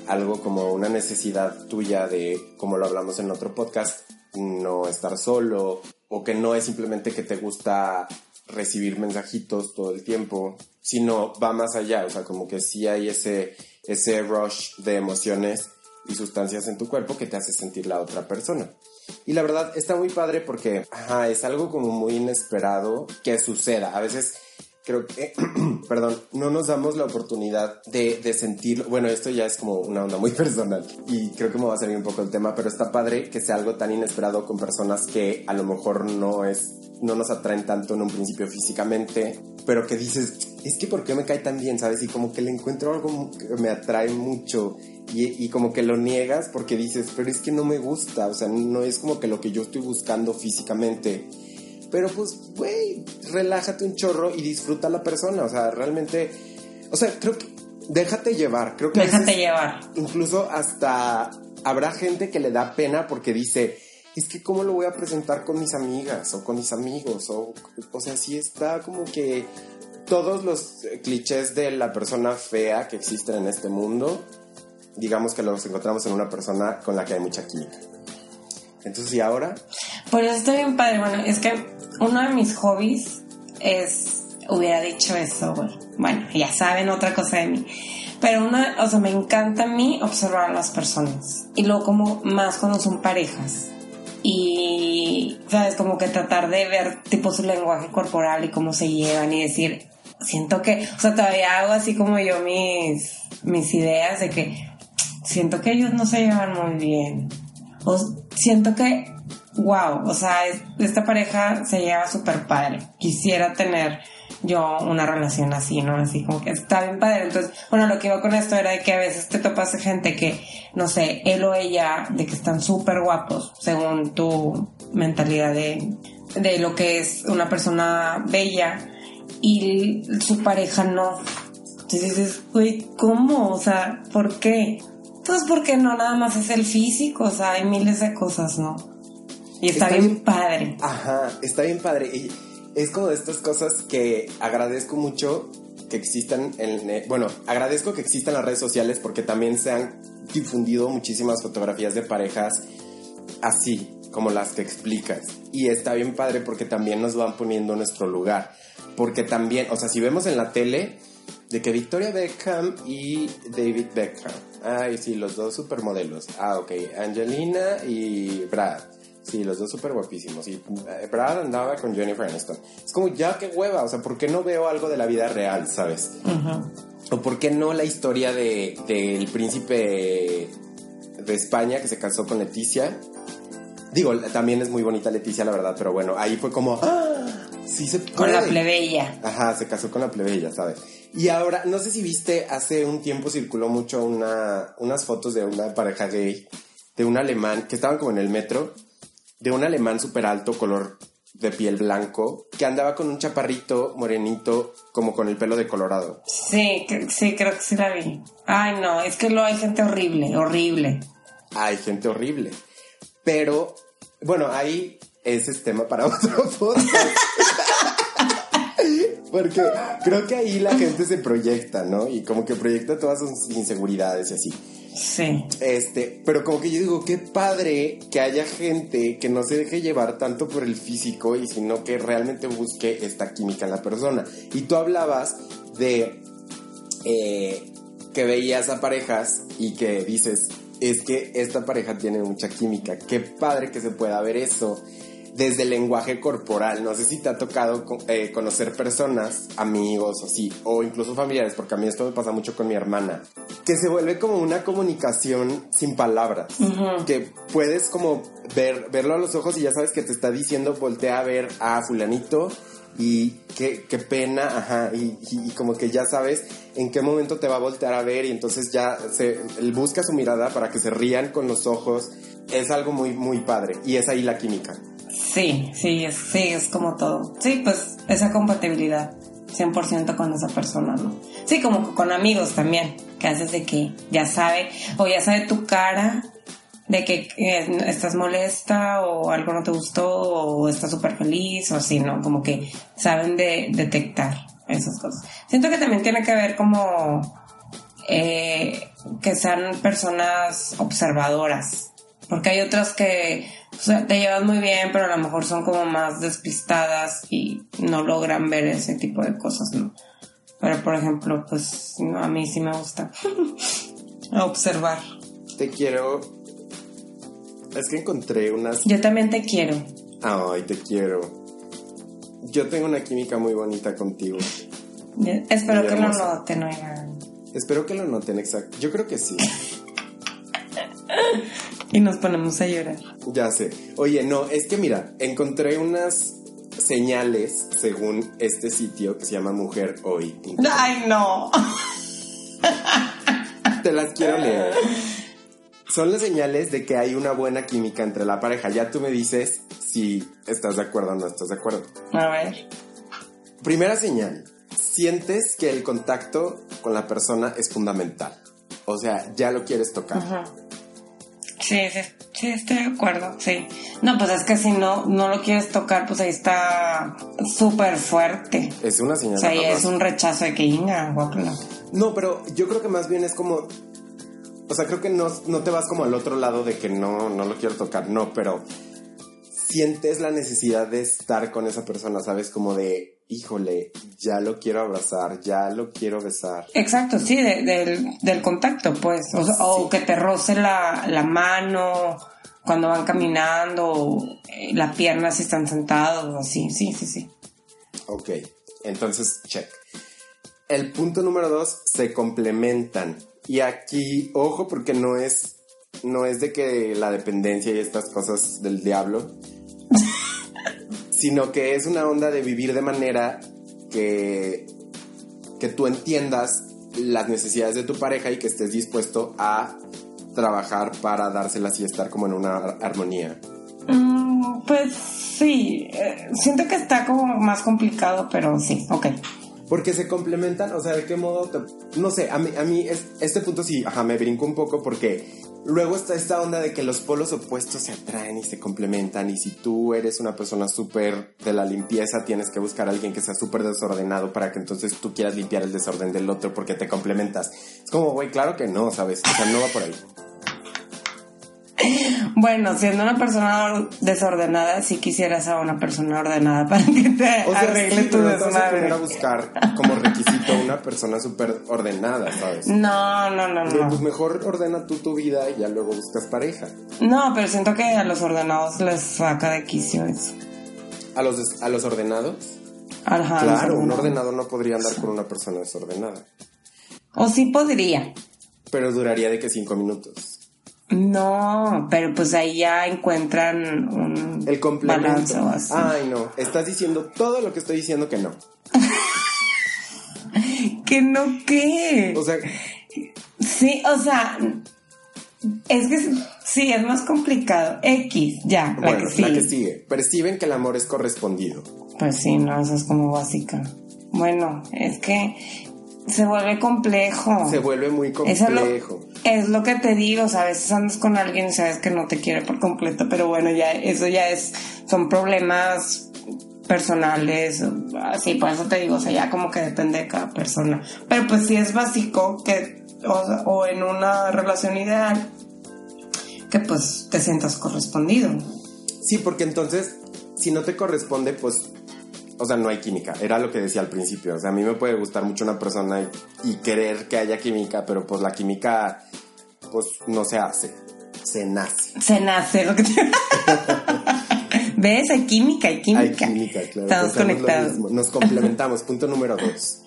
Speaker 4: algo como una necesidad tuya de, como lo hablamos en otro podcast, no estar solo o que no es simplemente que te gusta recibir mensajitos todo el tiempo, sino va más allá, o sea, como que sí hay ese, ese rush de emociones y sustancias en tu cuerpo que te hace sentir la otra persona. Y la verdad está muy padre porque es algo como muy inesperado que suceda. A veces creo que, (clears throat) perdón, no nos damos la oportunidad de, de bueno, esto ya es como una onda muy (laughs) personal y creo que me va a salir un poco el tema, pero está padre que sea algo tan inesperado con personas que a lo mejor no es, no nos atraen tanto en un principio físicamente, pero que dices, es que ¿por qué me cae tan bien, sabes? Y como que le encuentro algo que me atrae mucho y, y, como que lo niegas porque dices, pero es que no me gusta, o sea, no es como que lo que yo estoy buscando físicamente pero pues, güey, relájate un chorro y disfruta a la persona. O sea, realmente, o sea, creo que déjate llevar. Creo que
Speaker 1: déjate llevar.
Speaker 4: Incluso hasta habrá gente que le da pena porque dice, es que cómo lo voy a presentar con mis amigas o con mis amigos. O, o sea, sí está como que todos los clichés de la persona fea que existen en este mundo, digamos que los encontramos en una persona con la que hay mucha química. Entonces, ¿y ahora?
Speaker 1: Pues está bien padre. Bueno, es que uno de mis hobbies es. Hubiera dicho eso, güey. Bueno, ya saben otra cosa de mí. Pero una, o sea, me encanta a mí observar a las personas. Y luego como más cuando son parejas. Y, ¿sabes? Como que tratar de ver tipo su lenguaje corporal y cómo se llevan y decir, siento que, o sea, todavía hago así como yo mis, mis ideas de que siento que ellos no se llevan muy bien. O siento que, wow, o sea, es- esta pareja se lleva súper padre. Quisiera tener yo una relación así, ¿no? Así como que está bien padre. Entonces, bueno, lo que iba con esto era de que a veces te topas gente que, no sé, él o ella, de que están súper guapos, según tu mentalidad de, de lo que es una persona bella, y su pareja no. Entonces dices, güey, ¿cómo? O sea, ¿por qué? Pues porque no nada más es el físico, o sea, hay miles de cosas, ¿no? Y está,
Speaker 4: Está
Speaker 1: bien,
Speaker 4: bien.
Speaker 1: padre.
Speaker 4: Ajá, está bien padre. Y es como de estas cosas que agradezco mucho que existan en... bueno, agradezco que existan las redes sociales porque también se han difundido muchísimas fotografías de parejas así, como las que explicas. Y está bien padre porque también nos van poniendo en nuestro lugar. Porque también, o sea, si vemos en la tele de que Victoria Beckham y David Beckham. Ay, sí, los dos supermodelos. Ah, ok. Angelina y Brad. Sí, los dos súper guapísimos. Y eh, Brad andaba con Jennifer Aniston. Es como, ya qué hueva. O sea, ¿por qué no veo algo de la vida real, sabes?
Speaker 1: Ujú.
Speaker 4: ¿O por qué no la historia de, del príncipe de España que se casó con Leticia? Digo, también es muy bonita Leticia, la verdad, pero bueno, ahí fue como, ¡ah! Sí se
Speaker 1: Con la plebeya.
Speaker 4: Ajá, se casó con la plebeya, ¿sabes? Y ahora, no sé si viste, hace un tiempo circuló mucho una, unas fotos de una pareja gay, de un alemán, que estaban como en el metro, de un alemán súper alto, color de piel blanco, que andaba con un chaparrito morenito, como con el pelo de colorado.
Speaker 1: Sí, sí, creo que sí la vi. Ay, no, es que lo hay gente horrible, horrible.
Speaker 4: Hay gente horrible. Pero, bueno, ahí ese es tema para (laughs) otro podcast. Porque creo que ahí la gente se proyecta, ¿no? Y como que proyecta todas sus inseguridades y así.
Speaker 1: Sí.
Speaker 4: Este, pero como que yo digo, qué padre que haya gente que no se deje llevar tanto por el físico y sino que realmente busque esta química en la persona. Y tú hablabas de eh, que veías a parejas y que dices, es que esta pareja tiene mucha química. Qué padre que se pueda ver eso desde el lenguaje corporal. No sé si te ha tocado eh, conocer personas, amigos o así, o incluso familiares, porque a mí esto me pasa mucho con mi hermana, que se vuelve como una comunicación sin palabras, que puedes como ver, verlo a los ojos y ya sabes que te está diciendo, voltea a ver a fulanito y qué, qué pena, ajá, y, y- y como que ya sabes en qué momento te va a voltear a ver y entonces ya se, él busca su mirada para que se rían con los ojos. Es algo muy, muy padre y es ahí la química.
Speaker 1: Sí, sí, es, sí, es como todo. Sí, pues esa compatibilidad 100% con esa persona, ¿no? Sí, como con amigos también, que haces de que ya sabe, o ya sabe tu cara, de que eh, estás molesta o algo no te gustó o estás súper feliz o así, ¿no? Como que saben de detectar esas cosas. Siento que también tiene que ver como eh, que sean personas observadoras. Porque hay otras que o sea, te llevas muy bien, pero a lo mejor son como más despistadas y no logran ver ese tipo de cosas, ¿no? Pero por ejemplo, pues no, a mí sí me gusta (laughs) observar.
Speaker 4: Te quiero. Es que encontré unas.
Speaker 1: Yo también te quiero.
Speaker 4: Ay, te quiero. Yo tengo una química muy bonita contigo.
Speaker 1: Espero que lo noten, oigan.
Speaker 4: Espero que lo noten exacto. Yo creo que sí. (laughs)
Speaker 1: Y nos ponemos a llorar.
Speaker 4: Ya sé. Oye, no, es que mira, encontré unas señales según este sitio que se llama Mujer Hoy.
Speaker 1: Ay, no.
Speaker 4: Te las quiero leer. Son las señales de que hay una buena química entre la pareja. Ya tú me dices si estás de acuerdo o no estás de acuerdo.
Speaker 1: A ver.
Speaker 4: Primera señal. Sientes que el contacto con la persona es fundamental. O sea, ya lo quieres tocar.
Speaker 1: Ajá. Sí, sí, sí, estoy de acuerdo, sí. No, pues es que si no, no lo quieres tocar, pues ahí está súper fuerte.
Speaker 4: Es una señal.
Speaker 1: O sea, ahí es un rechazo de que inga.
Speaker 4: No, pero yo creo que más bien es como o sea, creo que no, no te vas como al otro lado de que no, no lo quiero tocar, no, pero sientes la necesidad de estar con esa persona, ¿sabes? Como de, híjole, ya lo quiero abrazar, ya lo quiero besar.
Speaker 1: Exacto, sí, de- del, del contacto, pues. O, sea, o que te roce la, la mano cuando van caminando, o, eh, la pierna si están sentados, así. Sí, sí, sí.
Speaker 4: Ok, entonces, check. El punto número dos, se complementan. Y aquí, ojo, porque no es, no es de que la dependencia y estas cosas del diablo, sino que es una onda de vivir de manera que, que tú entiendas las necesidades de tu pareja y que estés dispuesto a trabajar para dárselas y estar como en una ar- armonía.
Speaker 1: Mm, pues sí, eh, siento que está como más complicado, pero sí, ok.
Speaker 4: Porque se complementan, o sea, ¿de qué modo? no sé, a mí, a mí es- este punto sí, ajá, me brinco un poco porque luego está esta onda de que los polos opuestos se atraen y se complementan y si tú eres una persona súper de la limpieza, tienes que buscar a alguien que sea súper desordenado para que entonces tú quieras limpiar el desorden del otro porque te complementas. Es como, güey, claro que no, ¿sabes? O sea, no va por ahí.
Speaker 1: Bueno, siendo una persona or- desordenada, sí quisieras a una persona ordenada (laughs) para que te
Speaker 4: O sea,
Speaker 1: arregle
Speaker 4: sí,
Speaker 1: tu
Speaker 4: pero no a buscar como requisito una persona súper ordenada, ¿sabes?
Speaker 1: No, no, no,
Speaker 4: Pues
Speaker 1: no.
Speaker 4: mejor ordena tú tu vida y ya luego buscas pareja.
Speaker 1: No, pero siento que a los ordenados les saca de quicio eso.
Speaker 4: A los, des- a los ordenados.
Speaker 1: Ajá,
Speaker 4: Claro, un ordenado no podría andar con una persona desordenada.
Speaker 1: O sí podría.
Speaker 4: Pero duraría de que cinco minutos.
Speaker 1: No, pero pues ahí ya encuentran un
Speaker 4: El complemento.
Speaker 1: balance o así.
Speaker 4: Ay, no. Estás diciendo todo lo que estoy diciendo que no. (laughs)
Speaker 1: Que no, ¿qué?
Speaker 4: O sea,
Speaker 1: Sí, o sea, es que sí, es más complicado. X, ya, la que sigue.
Speaker 4: la que sigue. Perciben que el amor es correspondido.
Speaker 1: Pues sí, no, eso es como básica. Bueno, es que se vuelve complejo.
Speaker 4: Se vuelve muy
Speaker 1: Eso es lo,
Speaker 4: complejo.
Speaker 1: es lo que te digo, o sea, a veces andas con alguien y sabes que no te quiere por completo, pero bueno, ya eso ya es, son problemas personales, así, por eso te digo, o sea, ya como que depende de cada persona. Pero pues sí es básico que, o, sea, o en una relación ideal, que pues te sientas correspondido.
Speaker 4: Sí, porque entonces, si no te corresponde, pues, o sea, no hay química. Era lo que decía al principio. O sea, a mí me puede gustar mucho una persona y, y querer que haya química, pero pues la química, pues, no se hace. Se nace.
Speaker 1: Se nace lo que te... (laughs) ¿Ves? Hay química, hay química.
Speaker 4: Hay química, claro.
Speaker 1: Estamos conectados.
Speaker 4: Nos complementamos. (laughs) punto número dos.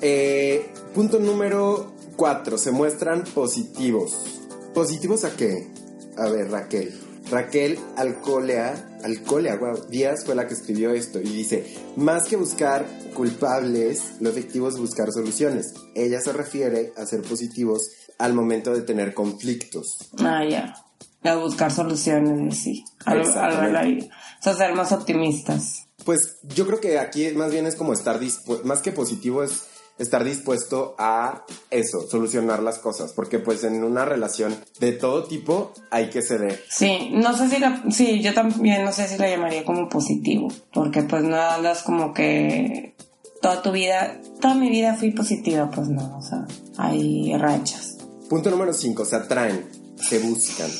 Speaker 4: Eh, punto número cuatro. Se muestran positivos. ¿Positivos a qué? A ver, Raquel. Raquel Alcolea, Alcolea, wow, Díaz fue la que escribió esto y dice, más que buscar culpables, lo efectivo es buscar soluciones. Ella se refiere a ser positivos al momento de tener conflictos.
Speaker 1: Ah, ya. A buscar soluciones, sí. A, a,
Speaker 4: Exactamente.
Speaker 1: o sea, ser más optimistas.
Speaker 4: Pues yo creo que aquí más bien es como estar dispuesto, más que positivo es estar dispuesto a eso, solucionar las cosas, porque pues en una relación de todo tipo hay que ceder.
Speaker 1: Sí, no sé si la, sí, yo también no sé si la llamaría como positivo, porque pues no andas como que toda tu vida, toda mi vida fui positiva, pues no, o sea, hay rachas.
Speaker 4: Punto número 5, se atraen, se buscan.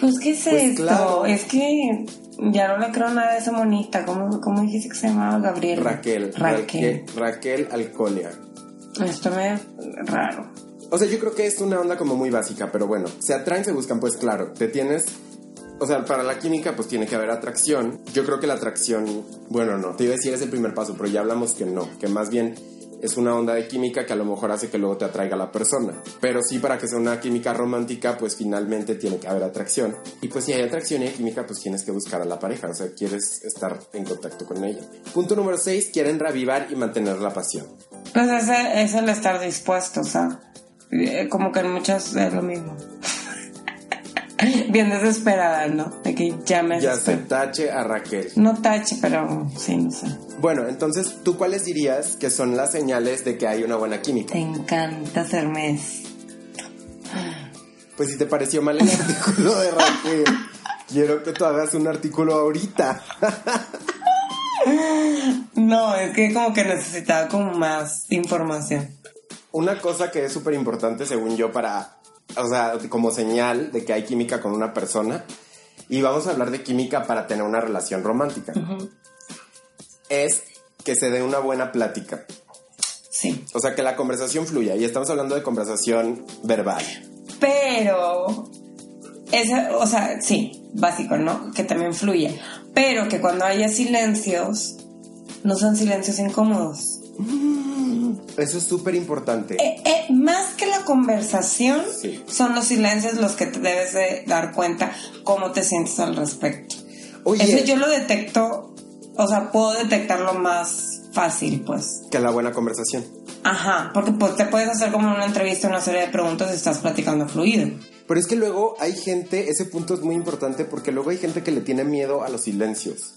Speaker 1: Pues, ¿qué es
Speaker 4: Pues,
Speaker 1: esto?
Speaker 4: claro.
Speaker 1: Es que ya no le creo nada a esa monita. ¿Cómo, cómo dijiste que se llamaba Gabriel?
Speaker 4: Raquel,
Speaker 1: Raquel.
Speaker 4: Raquel, Raquel Alcolia.
Speaker 1: Esto me es raro.
Speaker 4: O sea, yo creo que es una onda como muy básica, pero bueno, se atraen, se buscan, pues claro, te tienes... O sea, para la química pues tiene que haber atracción. Yo creo que la atracción, bueno, no, te iba a decir es el primer paso, pero ya hablamos que no, que más bien es una onda de química que a lo mejor hace que luego te atraiga la persona. Pero sí, para que sea una química romántica, pues finalmente tiene que haber atracción. Y pues si hay atracción y hay química, pues tienes que buscar a la pareja, o sea, quieres estar en contacto con ella. Punto número 6, quieren reavivar y mantener la pasión.
Speaker 1: Pues es el estar dispuesto, o sea, eh, como que en muchas es lo mismo. (laughs) Bien desesperada, ¿no? De que ya me
Speaker 4: Ya se tache a Raquel.
Speaker 1: No tache, pero sí, no sé.
Speaker 4: Bueno, entonces, ¿tú cuáles dirías que son las señales de que hay una buena química?
Speaker 1: Te encanta hacerme.
Speaker 4: Pues si te pareció mal el (laughs) artículo de Raquel, (laughs) quiero que tú hagas un artículo ahorita.
Speaker 1: No, es que como que necesitaba como más información.
Speaker 4: una cosa que es súper importante según yo para, o sea, como señal de que hay química con una persona, y vamos a hablar de química para tener una relación romántica, es que se dé una buena plática.
Speaker 1: Sí.
Speaker 4: O sea, que la conversación fluya. Y estamos hablando de conversación verbal.
Speaker 1: Pero, esa, o sea, sí, básico, ¿no? Que también fluye. Pero que cuando haya silencios, no son silencios incómodos.
Speaker 4: Eso es súper importante.
Speaker 1: Eh, eh, más que la conversación,
Speaker 4: Sí.
Speaker 1: son los silencios los que te debes de dar cuenta cómo te sientes al respecto.
Speaker 4: Oye,
Speaker 1: Eso yo lo detecto, o sea, puedo detectarlo más fácil, pues.
Speaker 4: que la buena conversación.
Speaker 1: Ajá, porque pues, te puedes hacer como una entrevista, una serie de preguntas y estás platicando fluido.
Speaker 4: Pero es que luego hay gente, ese punto es muy importante porque luego hay gente que le tiene miedo a los silencios,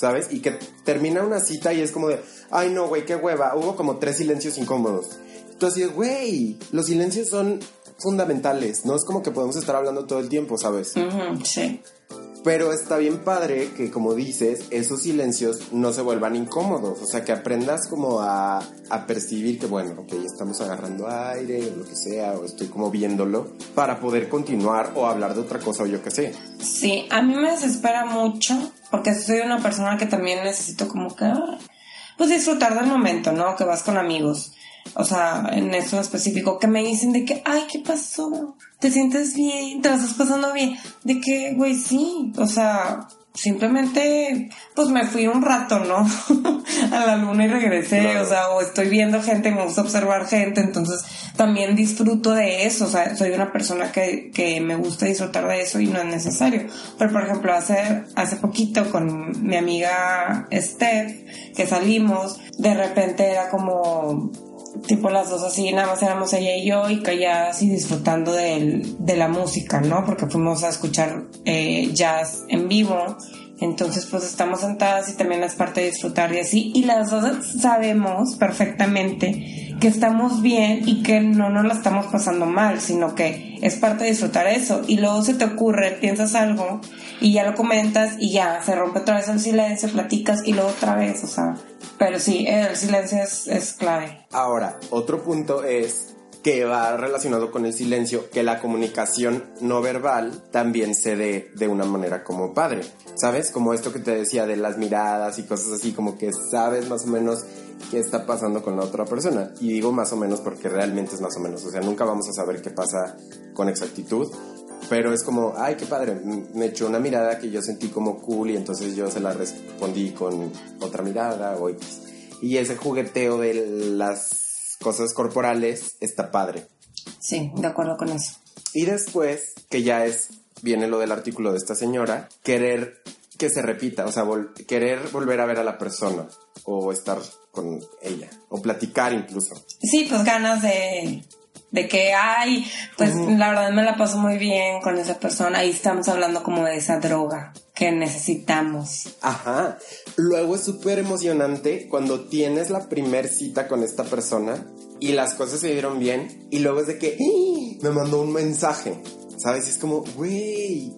Speaker 4: ¿sabes? Y que termina una cita y es como de, ay no, güey, qué hueva, hubo como tres silencios incómodos. Entonces, güey, los silencios son fundamentales, no es como que podemos estar hablando todo el tiempo, ¿sabes?
Speaker 1: Ujú, sí.
Speaker 4: Pero está bien padre que, como dices, esos silencios no se vuelvan incómodos. O sea, que aprendas como a, a percibir que, bueno, ok, estamos agarrando aire o lo que sea, o estoy como viéndolo, para poder continuar o hablar de otra cosa o yo qué sé.
Speaker 1: Sí, a mí me desespera mucho porque soy una persona que también necesito como que, ah, pues disfrutar del momento, ¿no? Que vas con amigos. O sea, en eso en específico, que me dicen de que, ay, ¿qué pasó? ¿Te sientes bien? ¿Te la estás pasando bien? De que, güey, sí. O sea, simplemente, pues me fui un rato, ¿no? (laughs) a la luna y regresé.
Speaker 4: Claro.
Speaker 1: O sea, o estoy viendo gente, me gusta observar gente, entonces también disfruto de eso. O sea, soy una persona que, que me gusta disfrutar de eso y no es necesario. Pero, por ejemplo, hace, hace poquito con mi amiga Steph, que salimos, de repente era como tipo las dos así, nada más éramos ella y yo y calladas y disfrutando de la música, ¿no? Porque fuimos a escuchar eh, jazz en vivo. Entonces, pues estamos sentadas y también es parte de disfrutar y así. Y las dos sabemos perfectamente que estamos bien y que no nos la estamos pasando mal, sino que es parte de disfrutar eso. Y luego se te ocurre, piensas algo y ya lo comentas y ya se rompe otra vez el silencio, platicas y luego otra vez, o sea. Pero sí, el silencio es, es clave.
Speaker 4: Ahora, otro punto es que va relacionado con el silencio, que la comunicación no verbal también se dé de una manera como padre, ¿sabes? Como esto que te decía de las miradas y cosas así, como que sabes más o menos qué está pasando con la otra persona. Y digo más o menos porque realmente es más o menos, o sea, nunca vamos a saber qué pasa con exactitud. Pero es como, ay, qué padre, me echó una mirada que yo sentí como cool y entonces yo se la respondí con otra mirada o. Y ese jugueteo de las cosas corporales está padre.
Speaker 1: Sí, de acuerdo con eso.
Speaker 4: Y después, que ya es, viene lo del artículo de esta señora, querer que se repita, o sea, vol- querer volver a ver a la persona o estar con ella o platicar incluso.
Speaker 1: Sí, pues ganas de, de que, ay, pues la verdad me la paso muy bien con esa persona. Ahí estamos hablando como de esa droga que necesitamos.
Speaker 4: Ajá. Luego es súper emocionante cuando tienes la primer cita con esta persona y las cosas se dieron bien y luego es de que ¡Ah! me mandó un mensaje, ¿sabes? Y es como, güey,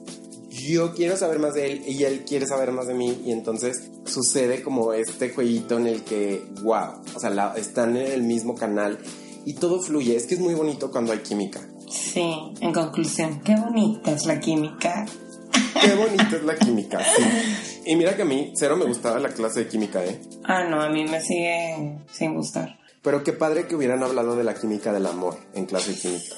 Speaker 4: yo quiero saber más de él y él quiere saber más de mí y entonces sucede como este jueguito en el que, wow, o sea, la- están en el mismo canal y todo fluye. Es que es muy bonito cuando hay química.
Speaker 1: Sí, en conclusión, qué bonita es la química.
Speaker 4: Qué bonita es la química, sí. Y mira que a mí cero me gustaba la clase de química, ¿eh?
Speaker 1: Ah, no, a mí me sigue sin gustar.
Speaker 4: Pero qué padre que hubieran hablado de la química del amor en clase de química.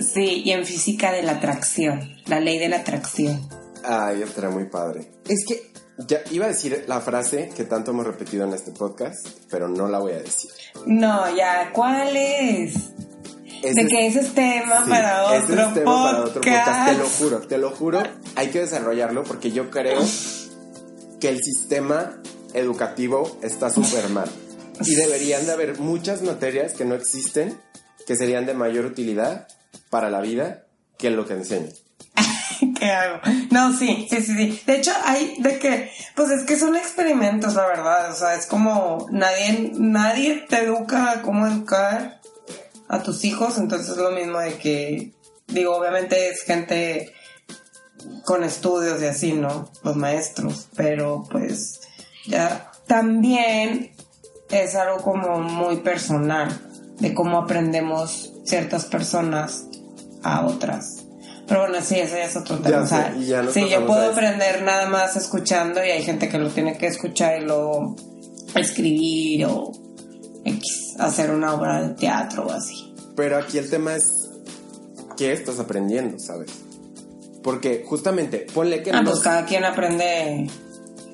Speaker 1: Sí, y en física de la atracción, la ley de la atracción.
Speaker 4: Ay, estaría muy padre. Es que ya iba a decir la frase que tanto hemos repetido en este podcast, pero no la voy a decir.
Speaker 1: No, ya, ¿cuál es?
Speaker 4: Ese
Speaker 1: de que ese es tema
Speaker 4: sí,
Speaker 1: para
Speaker 4: ese
Speaker 1: otro
Speaker 4: es tema para otro podcast, te lo juro, te lo juro. Hay que desarrollarlo porque yo creo que el sistema educativo está súper mal. Y deberían de haber muchas materias que no existen que serían de mayor utilidad para la vida que lo que enseñan. (laughs)
Speaker 1: ¿Qué hago? No, sí, sí, sí, sí. De hecho, hay de que, pues es que son experimentos, la verdad. O sea, es como nadie, nadie te educa a cómo educar a tus hijos. Entonces es lo mismo de que, digo, obviamente es gente con estudios y así, ¿no? Los maestros. Pero pues ya también es algo como muy personal de cómo aprendemos ciertas personas a otras. Pero bueno, sí, ese ya es otro tema.
Speaker 4: Ya
Speaker 1: o sea,
Speaker 4: ya nos
Speaker 1: sí, yo puedo aprender nada más escuchando y hay gente que lo tiene que escuchar y luego escribir o hacer una obra de teatro o así.
Speaker 4: Pero aquí el tema es qué estás aprendiendo, ¿sabes? Porque justamente, ponle que
Speaker 1: Ah,
Speaker 4: no-
Speaker 1: pues cada quien aprende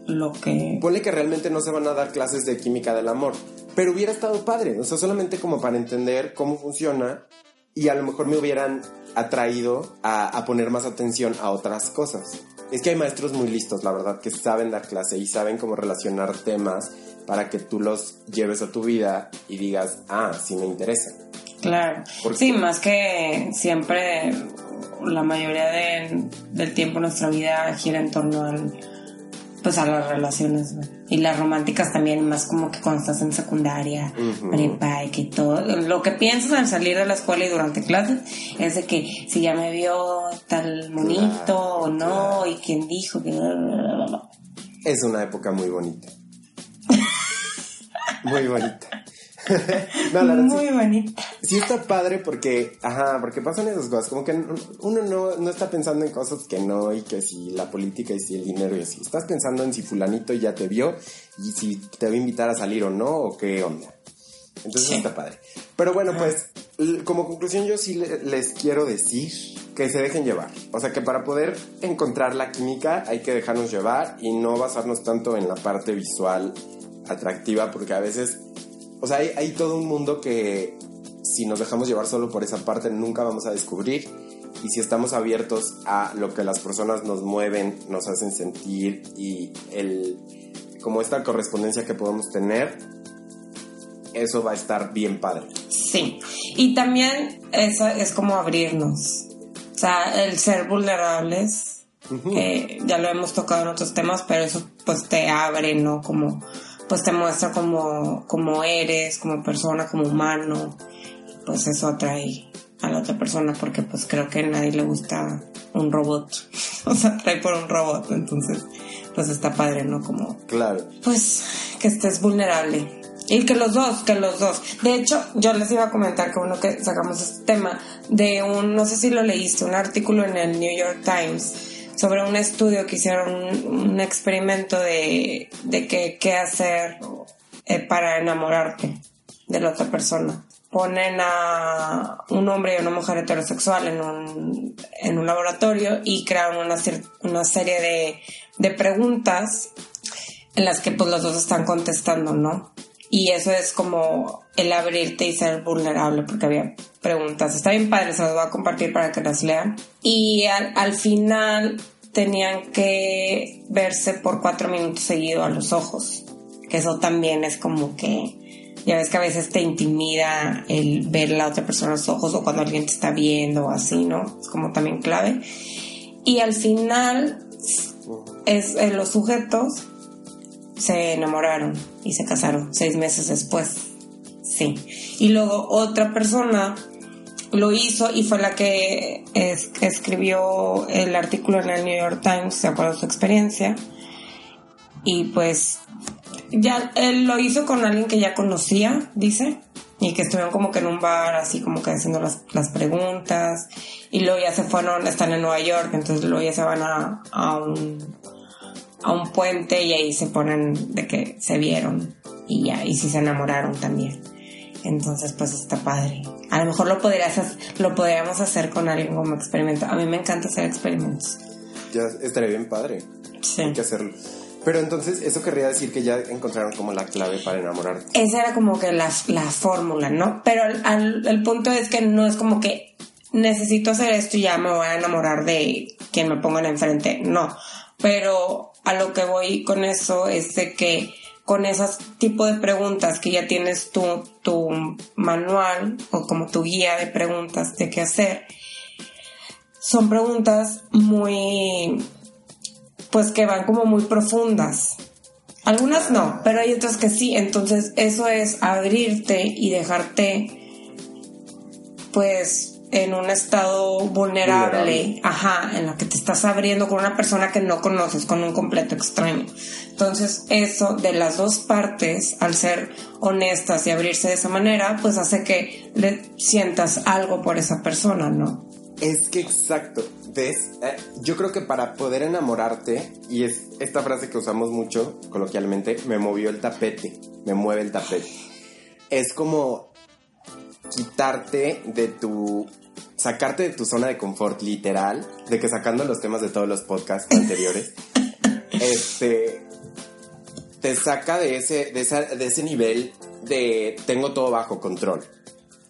Speaker 1: lo que...
Speaker 4: ponle que realmente no se van a dar clases de química del amor, pero hubiera estado padre, o sea, solamente como para entender cómo funciona y a lo mejor me hubieran atraído a, a poner más atención a otras cosas. Es que hay maestros muy listos, la verdad, que saben dar clase y saben cómo relacionar temas para que tú los lleves a tu vida y digas, ah, sí me interesa.
Speaker 1: Claro.
Speaker 4: ¿Por qué?
Speaker 1: Sí, más que siempre la mayoría de- del tiempo nuestra vida gira en torno al pues a las relaciones y las románticas también más como que cuando estás en secundaria prepa y que todo lo que piensas al salir de la escuela y durante clases es de que si ya me vio tal monito
Speaker 4: Claro,
Speaker 1: o no
Speaker 4: claro.
Speaker 1: y quién dijo que.
Speaker 4: Es una época muy bonita. muy bonita. (laughs) no, la sí-
Speaker 1: muy bonita
Speaker 4: Sí está padre porque, ajá, porque pasan esas cosas, como que uno no, no está pensando en cosas que no y que si la política y si el dinero y así. Estás pensando en si fulanito ya te vio y si te va a invitar a salir o no o qué onda. Entonces
Speaker 1: Sí.
Speaker 4: está padre. Pero bueno, pues como conclusión yo sí le- les quiero decir que se dejen llevar. O sea que para poder encontrar la química hay que dejarnos llevar y no basarnos tanto en la parte visual atractiva porque a veces, o sea, hay, hay todo un mundo que si nos dejamos llevar solo por esa parte nunca vamos a descubrir y si estamos abiertos a lo que las personas nos mueven, nos hacen sentir y el como esta correspondencia que podemos tener, eso va a estar bien padre.
Speaker 1: Sí, y también eso es como abrirnos. O sea, el ser vulnerables, eh, ya lo hemos tocado en otros temas, pero eso pues te abre, ¿no? Como, pues te muestra como, como eres, como persona, como humano. Pues eso atrae a la otra persona porque pues creo que a nadie le gusta un robot. (laughs) o sea, atrae por un robot, entonces pues está padre, ¿no? Como
Speaker 4: Claro.
Speaker 1: pues que estés vulnerable. Y que los dos, que los dos. De hecho, yo les iba a comentar que uno que sacamos este tema de un, no sé si lo leíste, un artículo en el New York Times sobre un estudio que hicieron, un, experimento de, de que, qué hacer eh, para enamorarte de la otra persona. Ponen a un hombre y una mujer heterosexual en un, en un laboratorio y crean una, una serie de, de preguntas en las que pues los dos están contestando, ¿no? Y eso es como el abrirte y ser vulnerable, porque había preguntas. Está bien padre, se las voy a compartir para que las lean. Y al, al final tenían que verse por cuatro minutos seguido a los ojos. Que eso también es como que, ya ves que a veces te intimida el ver la otra persona a los ojos o cuando alguien te está viendo o así, ¿no? Es como también clave. Y al final, es, eh, los sujetos se enamoraron y se casaron seis meses después. Sí. Y luego otra persona lo hizo y fue la que es- escribió el artículo en el New York Times, de acuerdo a su experiencia. Y pues ya él lo hizo con alguien que ya conocía, dice, y que estuvieron como que en un bar, así como que haciendo las, las preguntas. Y luego ya se fueron, están en Nueva York, entonces luego ya se van a, a un a un puente y ahí se ponen de que se vieron y ya, y sí se enamoraron también. Entonces, pues está padre. A lo mejor lo podrías lo podríamos hacer con alguien como experimento. A mí me encanta hacer experimentos.
Speaker 4: Ya estaría bien padre.
Speaker 1: Sí.
Speaker 4: Hay que hacerlo. Pero entonces, eso querría decir que ya encontraron como la clave para enamorarte.
Speaker 1: Esa era como que la, la fórmula, ¿no? Pero al- al- el punto es que no es como que necesito hacer esto y ya me voy a enamorar de quien me pongan enfrente. No. Pero a lo que voy con eso es de que con esos tipo de preguntas que ya tienes tu, tu manual o como tu guía de preguntas de qué hacer, son preguntas muy, pues que van como muy profundas. Algunas no, pero hay otras que sí. Entonces eso es abrirte y dejarte, pues, en un estado vulnerable,
Speaker 4: Vulnerable.
Speaker 1: ajá, en la que te estás abriendo con una persona que no conoces, con un completo extraño. Entonces, eso de las dos partes, al ser honestas y abrirse de esa manera, pues hace que le sientas algo por esa persona, ¿no?
Speaker 4: Es que exacto. ¿Ves? Eh, yo creo que para poder enamorarte, y es esta frase que usamos mucho coloquialmente, me movió el tapete, me mueve el tapete. Es como quitarte de tu. sacarte de tu zona de confort, literal, de que sacando los temas de todos los podcasts anteriores, (laughs) este. te saca de ese, de, esa- de ese nivel de tengo todo bajo control.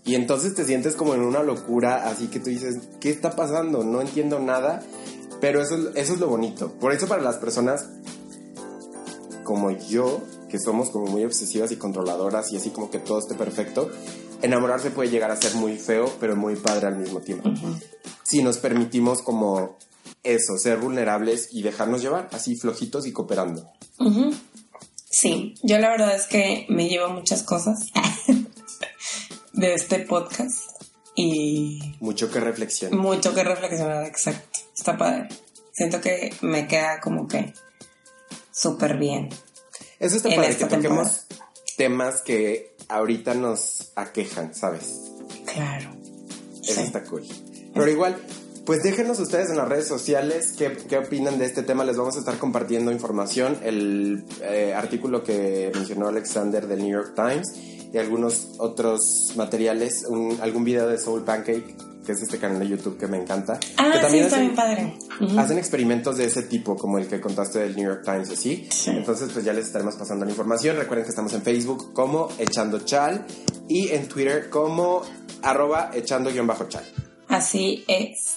Speaker 4: Y entonces te sientes como en una locura, así que tú dices, ¿qué está pasando? No entiendo nada. Pero eso, es- eso es lo bonito. Por eso para las personas como yo, que somos como muy obsesivas y controladoras y así como que todo esté perfecto, enamorarse puede llegar a ser muy feo, pero muy padre al mismo tiempo. Si nos permitimos como eso, ser vulnerables y dejarnos llevar, así flojitos y cooperando.
Speaker 1: Sí, yo la verdad es que me llevo muchas cosas (laughs) de este podcast y
Speaker 4: Mucho que reflexionar.
Speaker 1: mucho que reflexionar, exacto. Está padre. Siento que me queda como que súper bien.
Speaker 4: Eso está
Speaker 1: en
Speaker 4: padre, que toquemos temas que ahorita nos aquejan, ¿sabes?
Speaker 1: Claro.
Speaker 4: Eso
Speaker 1: Sí.
Speaker 4: está cool. Pero igual, pues déjenos ustedes en las redes sociales qué, qué opinan de este tema. Les vamos a estar compartiendo información, el eh, artículo que mencionó Alexander del New York Times y algunos otros materiales, un- algún video de Soul Pancake, que es este canal de YouTube que me encanta.
Speaker 1: Ah,
Speaker 4: que
Speaker 1: sí, está bien padre.
Speaker 4: Hacen experimentos de ese tipo, como el que contaste del New York Times, así.
Speaker 1: Sí.
Speaker 4: Entonces, pues ya les estaremos pasando la información. Recuerden que estamos en Facebook como Echando Chal y en Twitter como arroba echando-chal.
Speaker 1: Así es.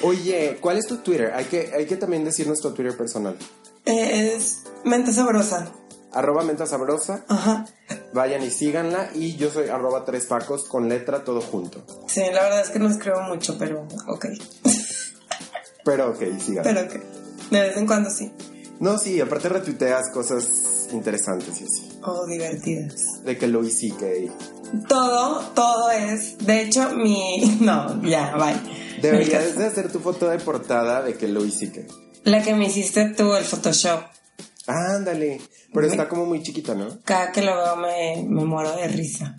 Speaker 4: Oye, ¿cuál es tu Twitter? Hay que, hay que también decir nuestro Twitter personal.
Speaker 1: Es mente sabrosa.
Speaker 4: Arroba Menta Sabrosa.
Speaker 1: Ajá.
Speaker 4: Vayan y síganla. Y yo soy arroba Tres Pacos con letra todo junto.
Speaker 1: Sí, la verdad es que no escribo mucho, pero ok.
Speaker 4: Pero ok, síganla.
Speaker 1: Pero ok. De vez en cuando sí.
Speaker 4: No, sí, aparte retuiteas cosas interesantes y así.
Speaker 1: O divertidas.
Speaker 4: De que Louis C.K.
Speaker 1: Todo, todo es. De hecho, mi. (laughs) No, ya, bye.
Speaker 4: Deberías de hacer tu foto de portada de que Louis C.K.
Speaker 1: La que me hiciste tú, el Photoshop.
Speaker 4: Ándale. Pero está como muy chiquita, ¿no?
Speaker 1: Cada que lo veo me, me muero de risa.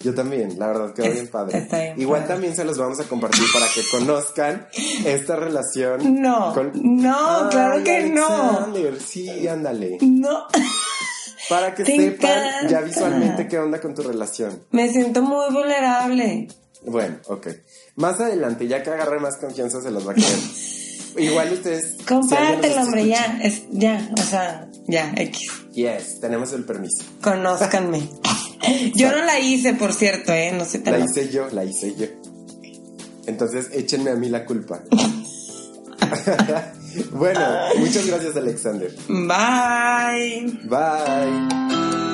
Speaker 4: Yo también, la verdad quedó
Speaker 1: Es-
Speaker 4: bien padre.
Speaker 1: está bien
Speaker 4: Igual
Speaker 1: padre.
Speaker 4: también se los vamos a compartir para que conozcan esta relación.
Speaker 1: No, no, claro que no.
Speaker 4: Sí, ándale.
Speaker 1: No.
Speaker 4: Para que (laughs)
Speaker 1: Te
Speaker 4: sepan
Speaker 1: encanta.
Speaker 4: ya visualmente qué onda con tu relación.
Speaker 1: Me siento muy vulnerable.
Speaker 4: Bueno, ok. Más adelante, ya que agarre más confianza, se los va a creer. (laughs) Igual ustedes. si
Speaker 1: Compártelo,
Speaker 4: está
Speaker 1: hombre, ya. Es, ya, o sea, ya, X.
Speaker 4: Yes, tenemos el permiso.
Speaker 1: Conózcanme. (laughs) Yo no la hice, por cierto, ¿eh? No sé
Speaker 4: La
Speaker 1: tan
Speaker 4: hice yo, la hice yo. Entonces, échenme a mí la culpa. (laughs) (laughs) bueno, muchas gracias, Alexander.
Speaker 1: Bye.
Speaker 4: Bye.